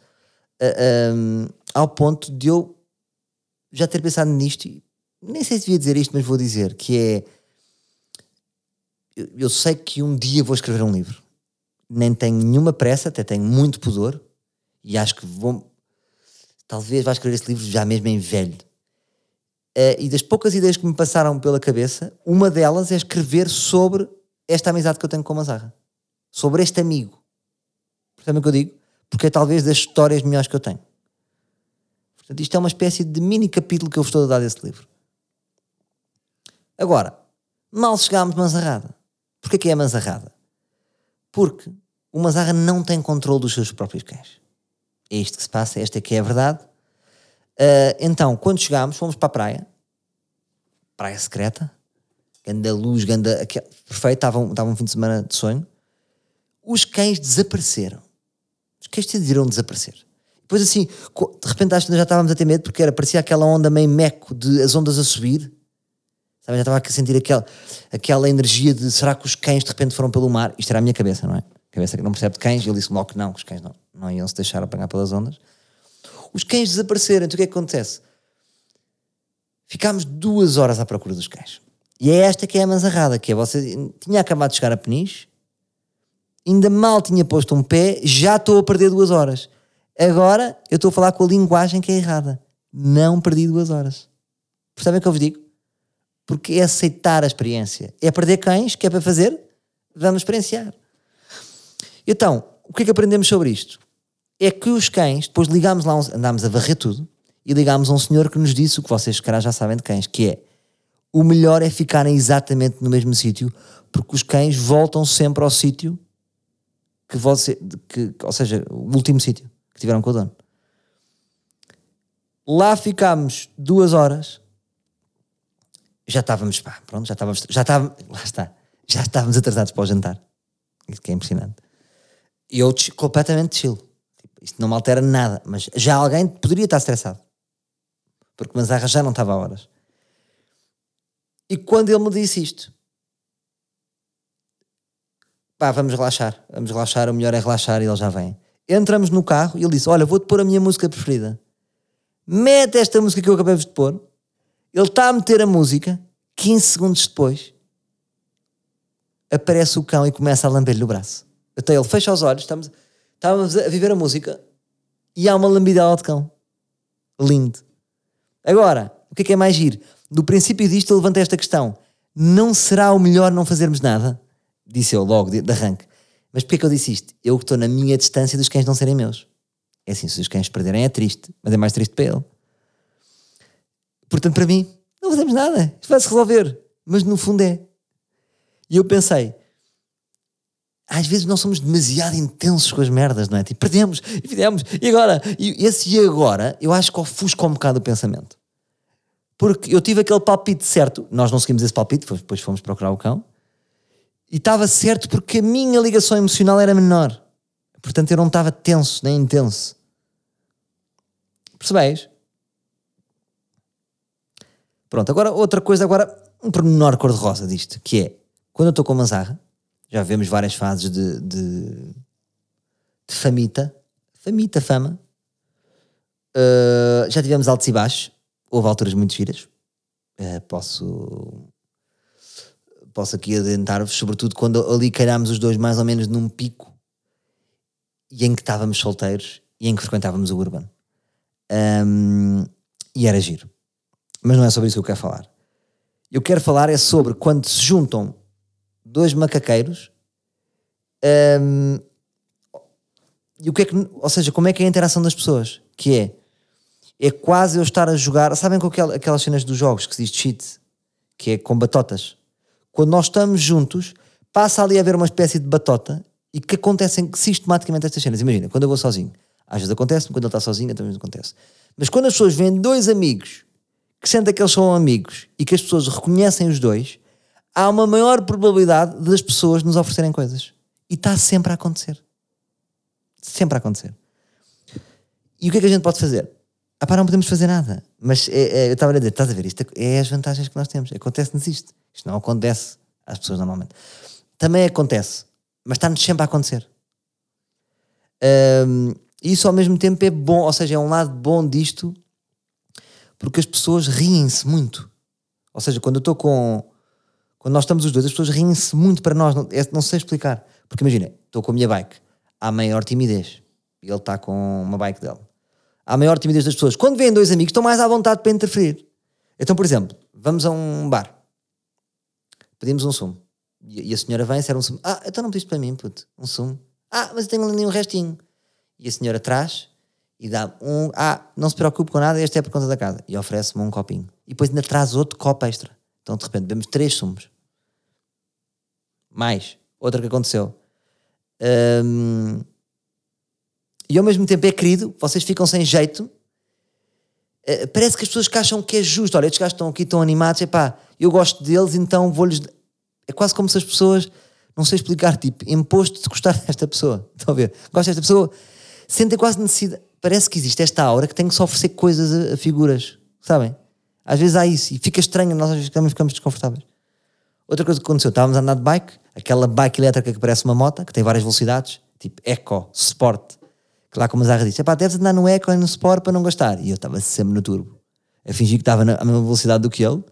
a- um, ao ponto de eu já ter pensado nisto, e nem sei se devia dizer isto, mas vou dizer, que é eu, sei que um dia vou escrever um livro. Nem tenho nenhuma pressa, até tenho muito pudor, e acho que vou talvez vá escrever esse livro já mesmo em velho. Eh, e das poucas ideias que me passaram pela cabeça, uma delas é escrever sobre esta amizade que eu tenho com a Mazarra. Sobre este amigo. Percebem o que eu digo? Porque é talvez das histórias melhores que eu tenho. Portanto, isto é uma espécie de mini capítulo que eu vos estou a dar desse livro. Agora, mal chegámos Manzarrada. Porquê que é Manzarrada? Porque o Manzarra não tem controle dos seus próprios cães. É isto que se passa, esta é que é a verdade. Ah, então, quando chegámos, fomos para a praia. Praia secreta. Ganda luz, ganda... Perfeito, estava um, estava um fim de semana de sonho. Os cães desapareceram. Os cães decidiram desaparecer. Depois assim, de repente acho que já estávamos a ter medo porque era, parecia aquela onda meio meco de as ondas a subir. Já estava a sentir aquela, aquela energia de será que os cães de repente foram pelo mar? Isto era a minha cabeça, não é? Cabeça que não percebe de cães. E ele disse logo que não, que os cães não, não iam se deixar apanhar pelas ondas. Os cães desapareceram. Então o que é que acontece? Ficámos duas horas à procura dos cães. E é esta que é a manzarrada, que é você tinha acabado de chegar a Peniche, ainda mal tinha posto um pé, já estou a perder duas horas. Agora eu estou a falar com a linguagem que é errada. Não perdi duas horas. Percebem o que eu vos digo? Porque é aceitar a experiência. É perder cães, que é para fazer, vamos experienciar. Então, o que é que aprendemos sobre isto? É que os cães, depois ligámos lá, andámos a varrer tudo e ligámos a um senhor que nos disse o que vocês, calhar, já sabem de cães, que é o melhor é ficarem exatamente no mesmo sítio, porque os cães voltam sempre ao sítio que você, que, ou seja, o último sítio que tiveram com o dono. Lá ficámos duas horas, já estávamos, pá, pronto, já estávamos, já estávamos, lá está, já estávamos atrasados para o jantar. Isso que é impressionante. E eu completamente chill. Tipo, isto não me altera nada, mas já alguém poderia estar estressado. Porque Manzarra já não estava a horas. E quando ele me disse isto, pá, vamos relaxar, vamos relaxar, o melhor é relaxar e ele já vem. Entramos no carro e ele disse: Olha, vou-te pôr a minha música preferida. Mete esta música que eu acabei de pôr. Ele está a meter a música, 15 segundos depois, aparece o cão e começa a lamber-lhe o braço. Até ele fecha os olhos, estamos, estávamos a viver a música e há uma lambidela de cão. Lindo. Agora, o que é que é mais giro? Do princípio disto eu levantei esta questão. Não será o melhor não fazermos nada? Disse eu logo, de, arranque. Mas porquê que eu disse isto? Eu que estou na minha distância dos cães não serem meus. É assim, se os cães perderem é triste, mas é mais triste para ele. Portanto, para mim, não fazemos nada. Isto vai-se resolver. Mas no fundo é. E eu pensei, às vezes nós somos demasiado intensos com as merdas, não é? Tipo, perdemos e fizemos, e agora? E esse e agora, eu acho que ofusca um bocado o pensamento. Porque eu tive aquele palpite certo, nós não seguimos esse palpite, depois fomos procurar o cão, e estava certo porque a minha ligação emocional era menor. Portanto, eu não estava tenso, nem intenso. Percebeis? Pronto, agora outra coisa, agora um pormenor cor-de-rosa disto, que é, quando eu estou com Manzarra, já vemos várias fases de, de, de famita, famita, fama, Uh, já tivemos altos e baixos, houve alturas muito giras, Uh, posso posso aqui adentrar-vos, sobretudo quando ali calhámos os dois mais ou menos num pico e em que estávamos solteiros e em que frequentávamos o Urban. Um, e era giro. Mas não é sobre isso que eu quero falar. Eu quero falar é sobre quando se juntam dois macaqueiros um, e o que é que, ou seja, como é que é a interação das pessoas? Que é, é quase eu estar a jogar, sabem com aquel- aquelas cenas dos jogos que se diz cheat, que é com batotas. Quando nós estamos juntos, passa ali a haver uma espécie de batota e que acontecem sistematicamente estas cenas. Imagina, quando eu vou sozinho, às vezes acontece, quando ele está sozinho também acontece. Mas quando as pessoas veem dois amigos que sentem que eles são amigos e que as pessoas reconhecem os dois, há uma maior probabilidade das pessoas nos oferecerem coisas. E está sempre a acontecer. Sempre a acontecer. E o que é que a gente pode fazer? Ah pá, não podemos fazer nada. Mas é- é, eu estava a dizer, estás a ver, isto é as vantagens que nós temos. Acontece-nos isto. Isto não acontece às pessoas normalmente. Também acontece, mas está-nos sempre a acontecer. Ahm, isso ao mesmo tempo é bom, ou seja, é um lado bom disto, porque as pessoas riem-se muito. Ou seja, quando eu estou com. Quando nós estamos os dois, as pessoas riem-se muito para nós. Não, é- não sei explicar. Porque imagina, estou com a minha bike, há maior timidez. E ele está com uma bike dele. Há maior timidez das pessoas. Quando vêm dois amigos, estão mais à vontade para interferir. Então, por exemplo, vamos a um bar, pedimos um sumo. E a senhora vem serve um sumo. Ah, então não pediste para mim, puto, um sumo. Ah, mas eu tenho ali um restinho. E a senhora traz e dá um. Ah, não se preocupe com nada, este é por conta da casa. E oferece-me um copinho. E depois ainda traz outro copo extra. Então de repente vemos três sumos. Mais. Outra que aconteceu. Hum, E ao mesmo tempo é querido, vocês ficam sem jeito. Eh, Parece que as pessoas que acham que é justo. Olha, estes gajos estão aqui tão animados, epá, eu gosto deles, então vou-lhes. É quase como se as pessoas, não sei explicar, tipo, imposto de gostar desta pessoa. Estão a ver? Gosto desta pessoa, sentem quase necessidade. Parece que existe esta aura que tem que só oferecer coisas a, a figuras, sabem? Às vezes há isso e fica estranho, nós às vezes também ficamos desconfortáveis. Outra coisa que aconteceu, estávamos a andar de bike, aquela bike elétrica que parece uma moto, que tem várias velocidades, tipo Eco, Sport, que lá como a Zarra disse, pá, deves andar no Eco e no Sport para não gastar. E eu estava sempre no turbo, a fingir que estava na a mesma velocidade do que ele,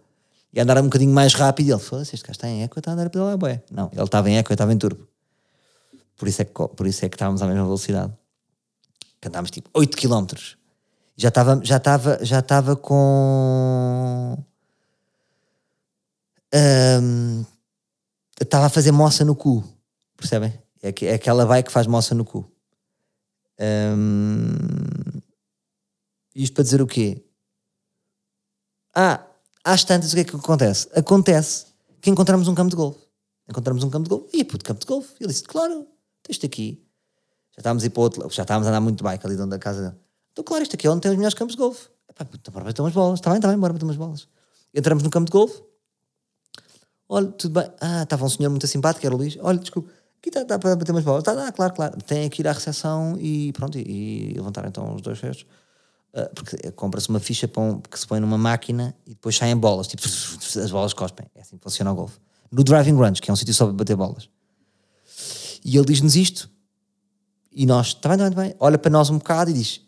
e andar um bocadinho mais rápido. E ele falou: Este gajo está em eco, está a andar a pedalar, bué. Não, ele estava em eco, eu estava em turbo. Por isso é que, por isso é que estávamos à mesma velocidade. Que andámos tipo 8 km. Já estava, já estava, já estava com. Ahm, estava a fazer moça no cu. Percebem? É, que- é aquela vai que faz moça no cu. Ahm, isto para dizer o quê? Ah, às tantas o que é que acontece? Acontece que encontramos um campo de golfe. Encontramos um campo de golfe. E puto, campo de golfe. Ele disse, claro, isto aqui. Já estávamos a ir para outro. Já estávamos a andar muito bike ali de onde a casa dele. Então, claro, isto aqui é onde tem os melhores campos de golfe. Epá, puto, bora bater umas bolas. Está bem, está bem, bora bater umas bolas. Entramos no campo de golfe. Olha, tudo bem. Ah, estava um senhor muito simpático, era o Luís. Olha, desculpa, aqui está, está para bater umas bolas. Está, ah, claro, claro. Tem que ir à recepção e pronto, e, e levantar então os dois gestos. Ah, porque compra-se uma ficha um- que se põe numa máquina e depois saem bolas. Tipo, as bolas cospem. É assim que funciona o golfe. No driving range, que é um sítio só para bater bolas. E ele diz-nos isto. E nós, está bem, está bem, está bem. Olha para nós um bocado e diz: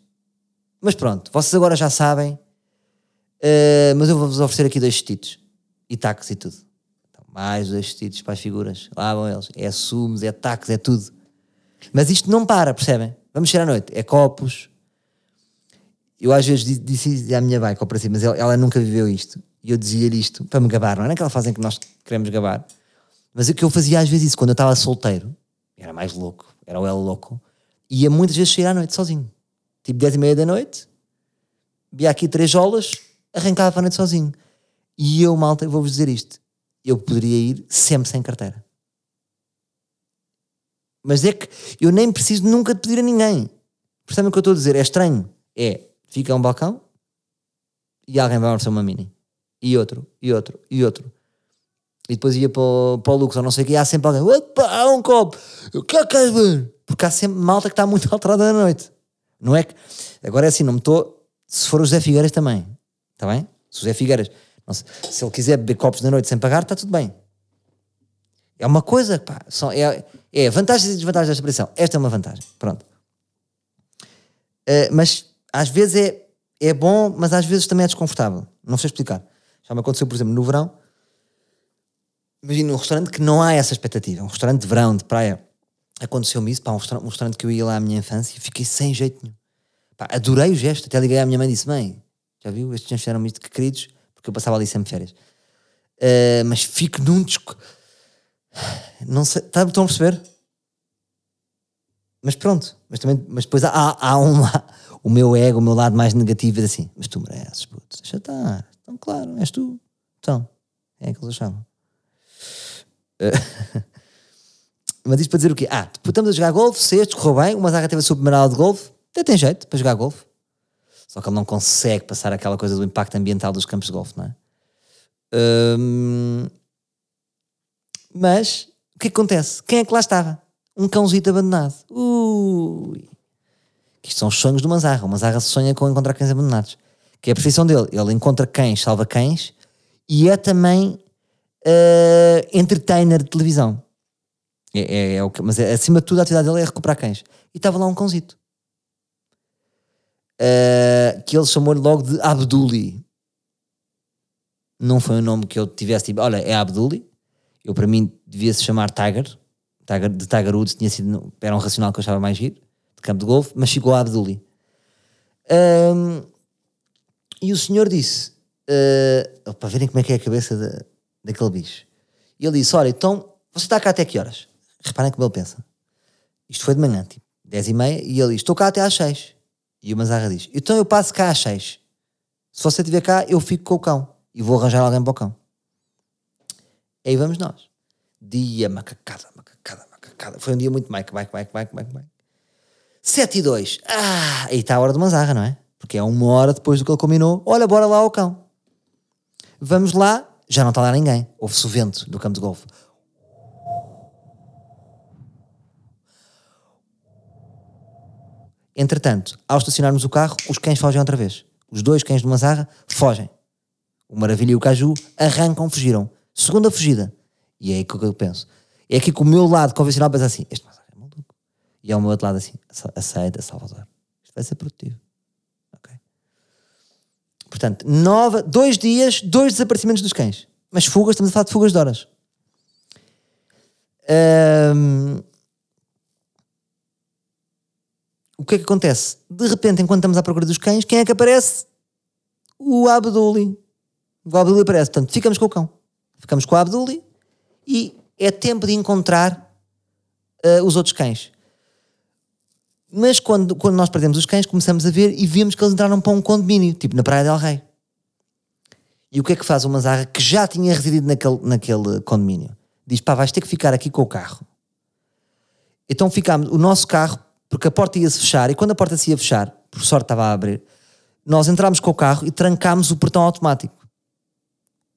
Mas pronto, vocês agora já sabem, eh, mas eu vou-vos oferecer aqui dois vestidos. E tacos e tudo. Mais dois vestidos para as figuras. Lá vão eles. É sumos, é tacos, é tudo. Mas isto não para, percebem? Vamos chegar à noite. É copos. Eu às vezes di- disse à minha bike, ao cima, mas ela, ela nunca viveu isto. E eu dizia-lhe isto para me gabar. Não é naquela fase em que nós queremos gabar. Mas o que eu fazia às vezes isso, quando eu estava solteiro, era mais louco, era o El louco, ia muitas vezes sair à noite sozinho. Tipo 10 e meia da noite, via aqui três jolas, arrancava para a noite sozinho. E eu, malta, vou-vos dizer isto, eu poderia ir sempre sem carteira. Mas é que eu nem preciso nunca de pedir a ninguém. Percebem o que eu estou a dizer? É estranho. É, fica um balcão e alguém vai oferecer uma mini. E outro, e outro, e outro. E depois ia para o, para o Lux ou não sei o que, e há sempre alguém, opa, há um copo, o que é que queres ver? Porque há sempre malta que está muito alterada na noite. Não é que. Agora é assim, não me estou. Se for o José Figueiras também, está bem? Se o José Figueiras, se ele quiser beber copos da noite sem pagar, está tudo bem. É uma coisa, pá, só, é, é vantagens e desvantagens desta operação. Esta é uma vantagem, pronto. Eh, mas às vezes é, é bom, mas às vezes também é desconfortável. Não sei explicar. Já me aconteceu, por exemplo, no verão. Imagina um restaurante que não há essa expectativa. Um restaurante de verão, de praia. Aconteceu-me isso, pá, um restaurante, um restaurante que eu ia lá à minha infância e fiquei sem jeito nenhum. Pá, adorei o gesto. Até liguei à minha mãe e disse: Mãe, já viu? Estes gajos fizeram-me isto que queridos, porque eu passava ali sempre férias. Eh, mas fico num. Desco... Não sei, tá- estão a perceber? Mas pronto, mas, também, mas depois há, há um o meu ego, o meu lado mais negativo, é assim: Mas tu mereces, puto, deixa estar. Então, claro, és tu. Então, é que eles achavam. Eh, mas isto para dizer o quê? Ah, estamos a jogar golfe, sexto, correu bem, o Mazarra teve a sua primeira aula de golfe, até tem jeito para jogar golfe. Só que ele não consegue passar aquela coisa do impacto ambiental dos campos de golfe, não é? Hum, mas o que é que acontece? Quem é que lá estava? Um cãozito abandonado. Ui. Isto são os sonhos do Manzarra. O Manzarra sonha com encontrar cães abandonados. Que é a profissão dele. Ele encontra cães, salva cães e é também eh, entertainer de televisão. É, é- é o que, mas é- acima de tudo a atividade dele é recuperar cães. E estava lá um cãozito. Eh, que ele chamou-lhe logo de Abduli. Não foi um nome que eu tivesse tipo, olha, é Abduli. Eu para mim devia-se chamar Tiger. Tiger de Tiger Woods tinha sido, era um racional que eu achava mais giro, de campo de golfe, mas ficou a Abduli. Ahm, e o senhor disse, ah, para verem como é que é a cabeça da- daquele bicho. E ele disse: Olha, então você está cá até que horas? Reparem como ele pensa. Isto foi de manhã, tipo 10 e meia, e ele diz: Estou cá até às 6. E o Mazarra diz: Então eu passo cá às 6. Se você estiver cá, eu fico com o cão e vou arranjar alguém para o cão. Aí vamos nós. Dia macacada, macacada, macacada. Foi um dia muito Mike, Mike, Mike, Mike, Mike, Mike. 7 e 2. Ah, aí está a hora do Mazarra, não é? Porque é uma hora depois do que ele combinou. Olha, bora lá ao cão. Vamos lá, já não está lá ninguém. Houve-se o vento do campo de golfe. Entretanto, ao estacionarmos o carro, os cães fogem outra vez. Os dois cães de Mazarra fogem. O Maravilha e o Caju arrancam, fugiram. Segunda fugida. E é aí que eu penso. É aqui que o meu lado convencional pensa assim: este Mazarra é maluco. E ao meu outro lado assim: aceita, Salvador. Isto vai ser produtivo. Ok. Portanto, nova, dois dias, dois desaparecimentos dos cães. Mas fugas, estamos a falar de fugas de horas. Ahm, o que é que acontece? De repente, enquanto estamos à procura dos cães, quem é que aparece? O Abduli. O Abduli aparece. Portanto, ficamos com o cão. Ficamos com o Abduli e é tempo de encontrar ah, os outros cães. Mas quando, quando nós perdemos os cães, começamos a ver e vimos que eles entraram para um condomínio, tipo na Praia del Rei. E o que é que faz o Manzarra que já tinha residido naquele, naquele condomínio? Diz: pá, vais ter que ficar aqui com o carro. Então ficámos, o nosso carro, porque a porta ia-se fechar, e quando a porta se ia fechar, por sorte estava a abrir, nós entrámos com o carro e trancámos o portão automático.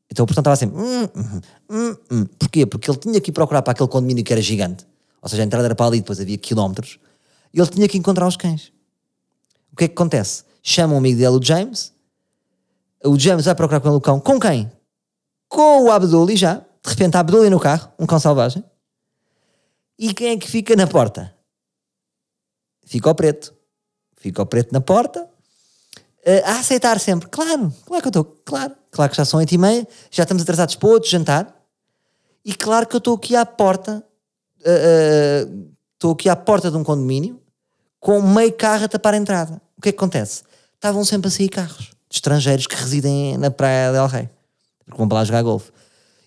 Então o portão estava sempre. Hum, hum, hum, hum. Porquê? Porque ele tinha que ir procurar para aquele condomínio que era gigante. Ou seja, a entrada era para ali, depois havia quilómetros. E ele tinha que encontrar os cães. O que é que acontece? Chama um amigo dele, o James. O James vai procurar com ele o cão. Com quem? Com o Abduli já. De repente, Abduli no carro, um cão selvagem. E quem é que fica na porta? Fica o preto. Fica o preto na porta. eh, a aceitar sempre. Claro, claro que eu estou. Claro. Claro que já são oito e meia. Já estamos atrasados para outro jantar. E claro que eu estou aqui à porta. eh, eh, Estou aqui à porta de um condomínio com meio carro a tapar a entrada. O que é que acontece? Estavam sempre a sair carros de estrangeiros que residem na Praia del Rei, porque vão para lá jogar golfe.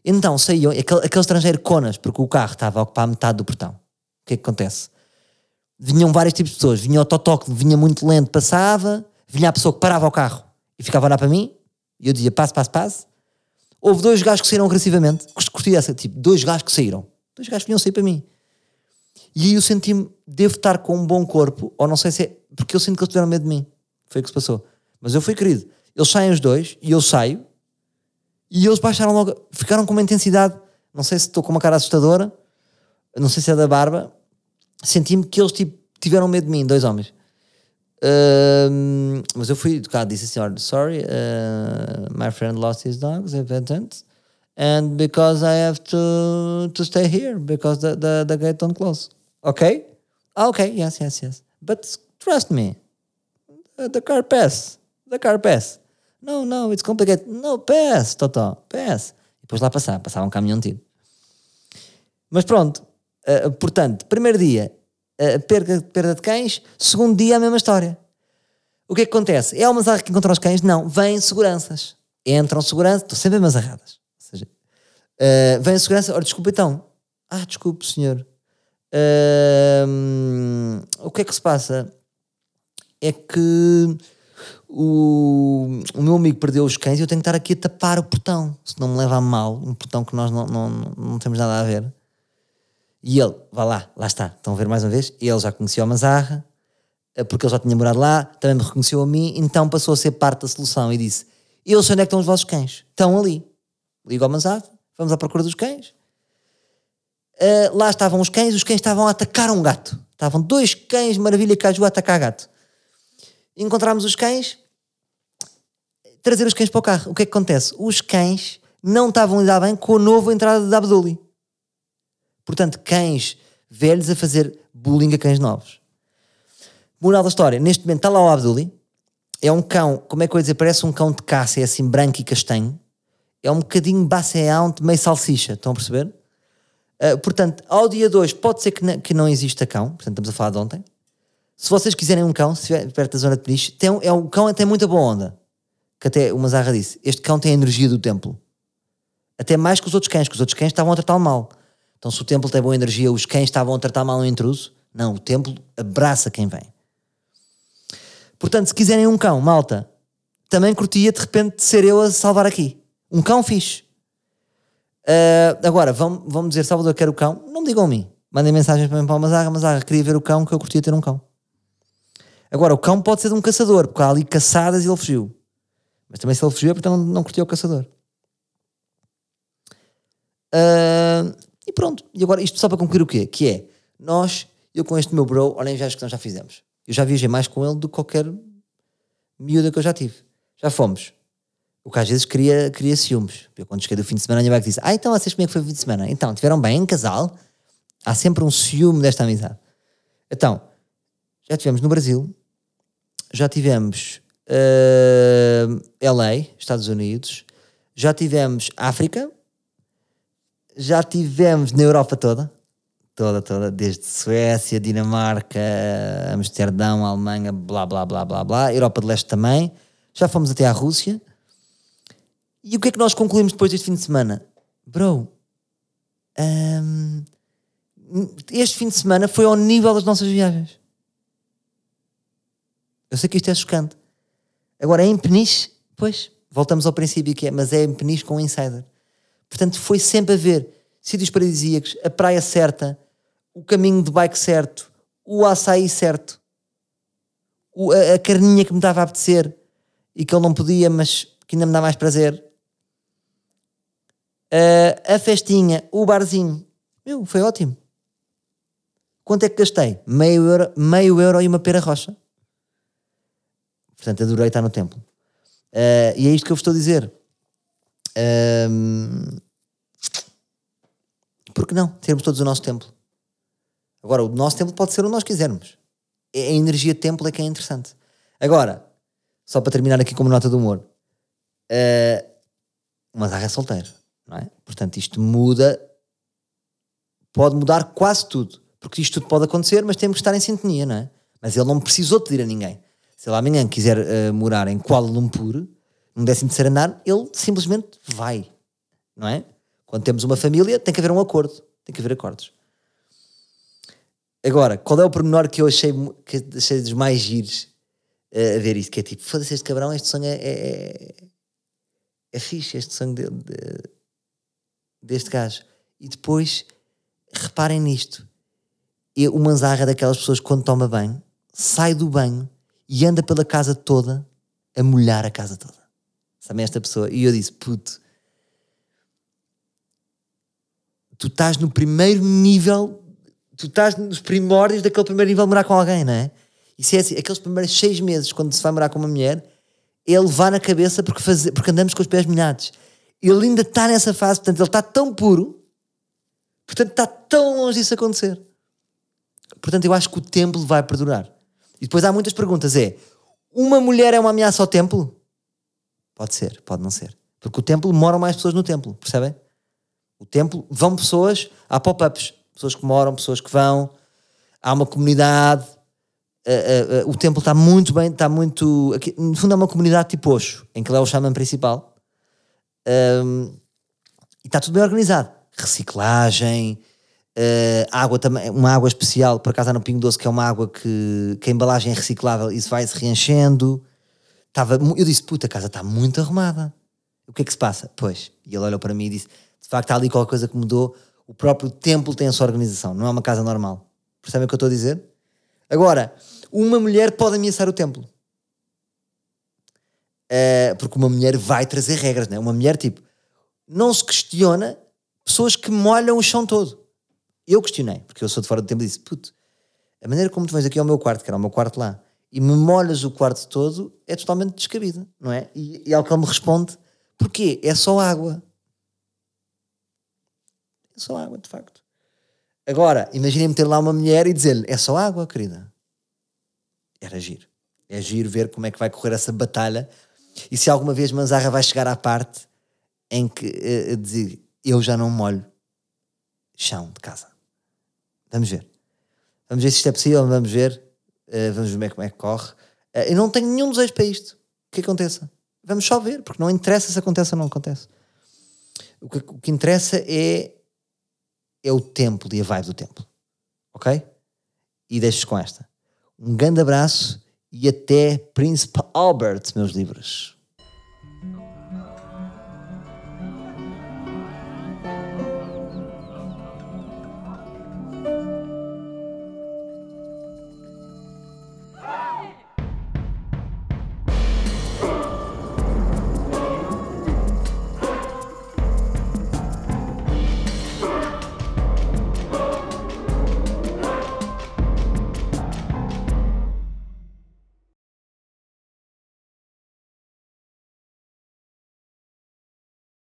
Então saíam, aquele, aquele estrangeiro conas, porque o carro estava a ocupar metade do portão. O que é que acontece? Vinham vários tipos de pessoas. Vinha o Totó que vinha muito lento, passava. Vinha a pessoa que parava o carro e ficava a olhar para mim. E eu dizia passe, passe, passe. Houve dois gajos que saíram agressivamente. Curti essa, tipo, dois gajos que saíram. Dois gajos que vinham sair para mim. E aí eu senti-me, devo estar com um bom corpo, ou não sei se é, porque eu sinto que eles tiveram medo de mim. Foi o que se passou. Mas eu fui querido. Eles saem os dois, e eu saio, e eles baixaram logo, ficaram com uma intensidade, não sei se estou com uma cara assustadora, não sei se é da barba, senti-me que eles tipo, tiveram medo de mim, dois homens. Ahm, mas eu fui educado, disse assim: sorry, uh, my friend lost his dogs, evident, and because I have to, to stay here, because the, the, the gate don't close. Okay? Ah, okay, yes, yes, yes. But trust me, uh, the car pass, the car pass. No, no, it's complicated. No, pass, Totó, pass. E depois lá passava, passava um caminhão tiro. Mas pronto, uh, portanto, primeiro dia, uh, perda, perda de cães, segundo dia a mesma história. O que é que acontece? É a Almazarra que encontra os cães? Não, vêm seguranças. Entram segurança, estou sempre amazarradas. Ou seja, uh, vem segurança, ora, desculpa então. Ah, desculpe, senhor. Ahm, o que é que se passa? É que o, o meu amigo perdeu os cães e eu tenho que estar aqui a tapar o portão, se não me leva a mal, um portão que nós não, não, não temos nada a ver. E ele, vá lá, lá está, estão a ver mais uma vez, ele já conhecia o Manzarra, eh, porque ele já tinha morado lá, também me reconheceu a mim, então passou a ser parte da solução e disse: Eu sei onde é que estão os vossos cães, estão ali. Ligo ao Manzarra, vamos à procura dos cães. Eh, lá estavam os cães, os cães estavam a atacar um gato. Estavam dois cães, maravilha, caju a atacar gato. Encontramos os cães, trazer os cães para o carro. O que é que acontece? Os cães não estavam a lidar bem com a nova entrada de Abduli. Portanto, cães velhos a fazer bullying a cães novos. Moral da história, neste momento está lá o Abduli, é um cão, como é que eu ia dizer, parece um cão de caça, é assim branco e castanho, é um bocadinho basseante, meio salsicha, estão a perceber? Uh, portanto, ao dia 2 pode ser que, não- que não exista cão, portanto estamos a falar de ontem. Se vocês quiserem um cão, se estiver perto da zona de Peniche, tem, um- é um cão tem muita boa onda. Que até o Mazarra disse, este cão tem a energia do templo. Até mais que os outros cães, que os outros cães estavam a tratá-lo mal. Então se o templo tem boa energia, os cães estavam a tratar mal um intruso, não, o templo abraça quem vem. Portanto, se quiserem um cão, malta, também curtia de repente ser eu a salvar aqui. Um cão fixe. Ah, agora, vão me dizer, Salvador, quero o cão. Não me digam a mim. Mandem mensagens para mim para o Mazarra. Mazarra, queria ver o cão, que eu curtia ter um cão. Agora, o cão pode ser de um caçador, porque há ali caçadas e ele fugiu. Mas também se ele fugiu é porque não, não curtia o caçador. Ah, pronto. E agora, isto só para concluir o quê? Que é, nós, eu com este meu bro, olhem as que nós já fizemos. Eu já viajei mais com ele do que qualquer miúda que eu já tive. Já fomos. O que às vezes cria, cria ciúmes. Eu quando cheguei do fim de semana, a minha bag disse: Ah, então vocês como é que foi o fim de semana? Então, tiveram bem em casal? Há sempre um ciúme desta amizade. Então, já tivemos no Brasil, já tivemos eh, LA, Estados Unidos, já tivemos África, já tivemos na Europa toda, toda, toda, desde Suécia, Dinamarca, Amsterdão, Alemanha, blá, blá, blá, blá, blá, Europa de Leste também, já fomos até à Rússia. E o que é que nós concluímos depois deste fim de semana? Bro, hum, este fim de semana foi ao nível das nossas viagens. Eu sei que isto é chocante. Agora, é em Peniche, pois, voltamos ao princípio que é, mas é em Peniche com insider. Portanto, foi sempre a ver sítios paradisíacos, a praia certa, o caminho de bike certo, o açaí certo, o- a, a carninha que me estava a apetecer e que ele não podia, mas que ainda me dá mais prazer. A- a festinha, o barzinho. Meu, foi ótimo. Quanto é que gastei? Meio euro, meio euro e uma pera rocha. Portanto, adorei estar no templo. Eh, e é isto que eu vos estou a dizer. Ahm, por que não? Termos todos o nosso templo. Agora, o nosso templo pode ser o que nós quisermos. É- A energia templo é que é interessante. Agora, só para terminar aqui como nota de humor, eh, uma zarra é solteiro, não é? Portanto, isto muda, pode mudar quase tudo, porque isto tudo pode acontecer, mas temos que estar em sintonia, não é? Mas ele não precisou pedir a ninguém. Se ele amanhã quiser eh, morar em Kuala Lumpur, num décimo terceiro andar, ele simplesmente vai, não é? Quando temos uma família, tem que haver um acordo, tem que haver acordos. Agora, qual é o pormenor que eu achei, que achei dos mais giros eh, a ver isto? Que é tipo, foda-se este cabrão, este sonho é, é, é fixe, este sonho dele, de- deste gajo. E depois, reparem nisto, o Manzarra é daquelas pessoas quando toma banho, sai do banho e anda pela casa toda a molhar a casa toda. Sabem esta pessoa? E eu disse, puto, tu estás no primeiro nível, tu estás nos primórdios daquele primeiro nível de morar com alguém, não é? E se é assim, aqueles primeiros seis meses, quando se vai morar com uma mulher, ele levar na cabeça porque, faze- porque andamos com os pés molhados. Ele ainda está nessa fase, portanto, ele está tão puro, portanto, está tão longe disso acontecer. Portanto, eu acho que o templo vai perdurar. E depois há muitas perguntas: é uma mulher é uma ameaça ao templo? Pode ser, pode não ser. Porque o templo moram mais pessoas no templo, percebem? O templo vão pessoas, há pop-ups, pessoas que moram, pessoas que vão, há uma comunidade. eh, eh, eh, o templo está muito bem, está muito. aqui- no fundo, é uma comunidade tipo Oxo, em que ele é o xamã principal. Ahm, e está tudo bem organizado. Reciclagem, água também, uma água especial, por acaso há no Pingo Doce, que é uma água que, que a embalagem é reciclável e vai se reenchendo. Eu disse, puta, a casa está muito arrumada. O que é que se passa? Pois, e ele olhou para mim e disse, de facto há ali qualquer coisa que mudou, o próprio templo tem a sua organização, não é uma casa normal. Percebem o que eu estou a dizer? Agora, uma mulher pode ameaçar o templo. Eh, porque uma mulher vai trazer regras, não é? Uma mulher, tipo, não se questiona pessoas que molham o chão todo. Eu questionei, porque eu sou de fora do templo e disse, puto, a maneira como tu vens aqui ao meu quarto, que era o meu quarto lá, e me molhas o quarto todo, é totalmente descabida, não é? E, e ele me responde, porquê? É só água. É só água, de facto. Agora, imaginem meter lá uma mulher e dizer-lhe, é só água, querida. Era giro. É giro ver como é que vai correr essa batalha e se alguma vez Manzarra vai chegar à parte em que eh, dizer, eu já não molho chão de casa. Vamos ver. Vamos ver se isto é possível, vamos ver. Eh, vamos ver como é, que corre. Eh, eu não tenho nenhum desejo para isto. Que aconteça. Vamos só ver, porque não interessa se acontece ou não acontece. O que, o que interessa é, é o templo e a vibe do templo. Ok? E deixo com esta. Um grande abraço e até Príncipe Albert, meus livros.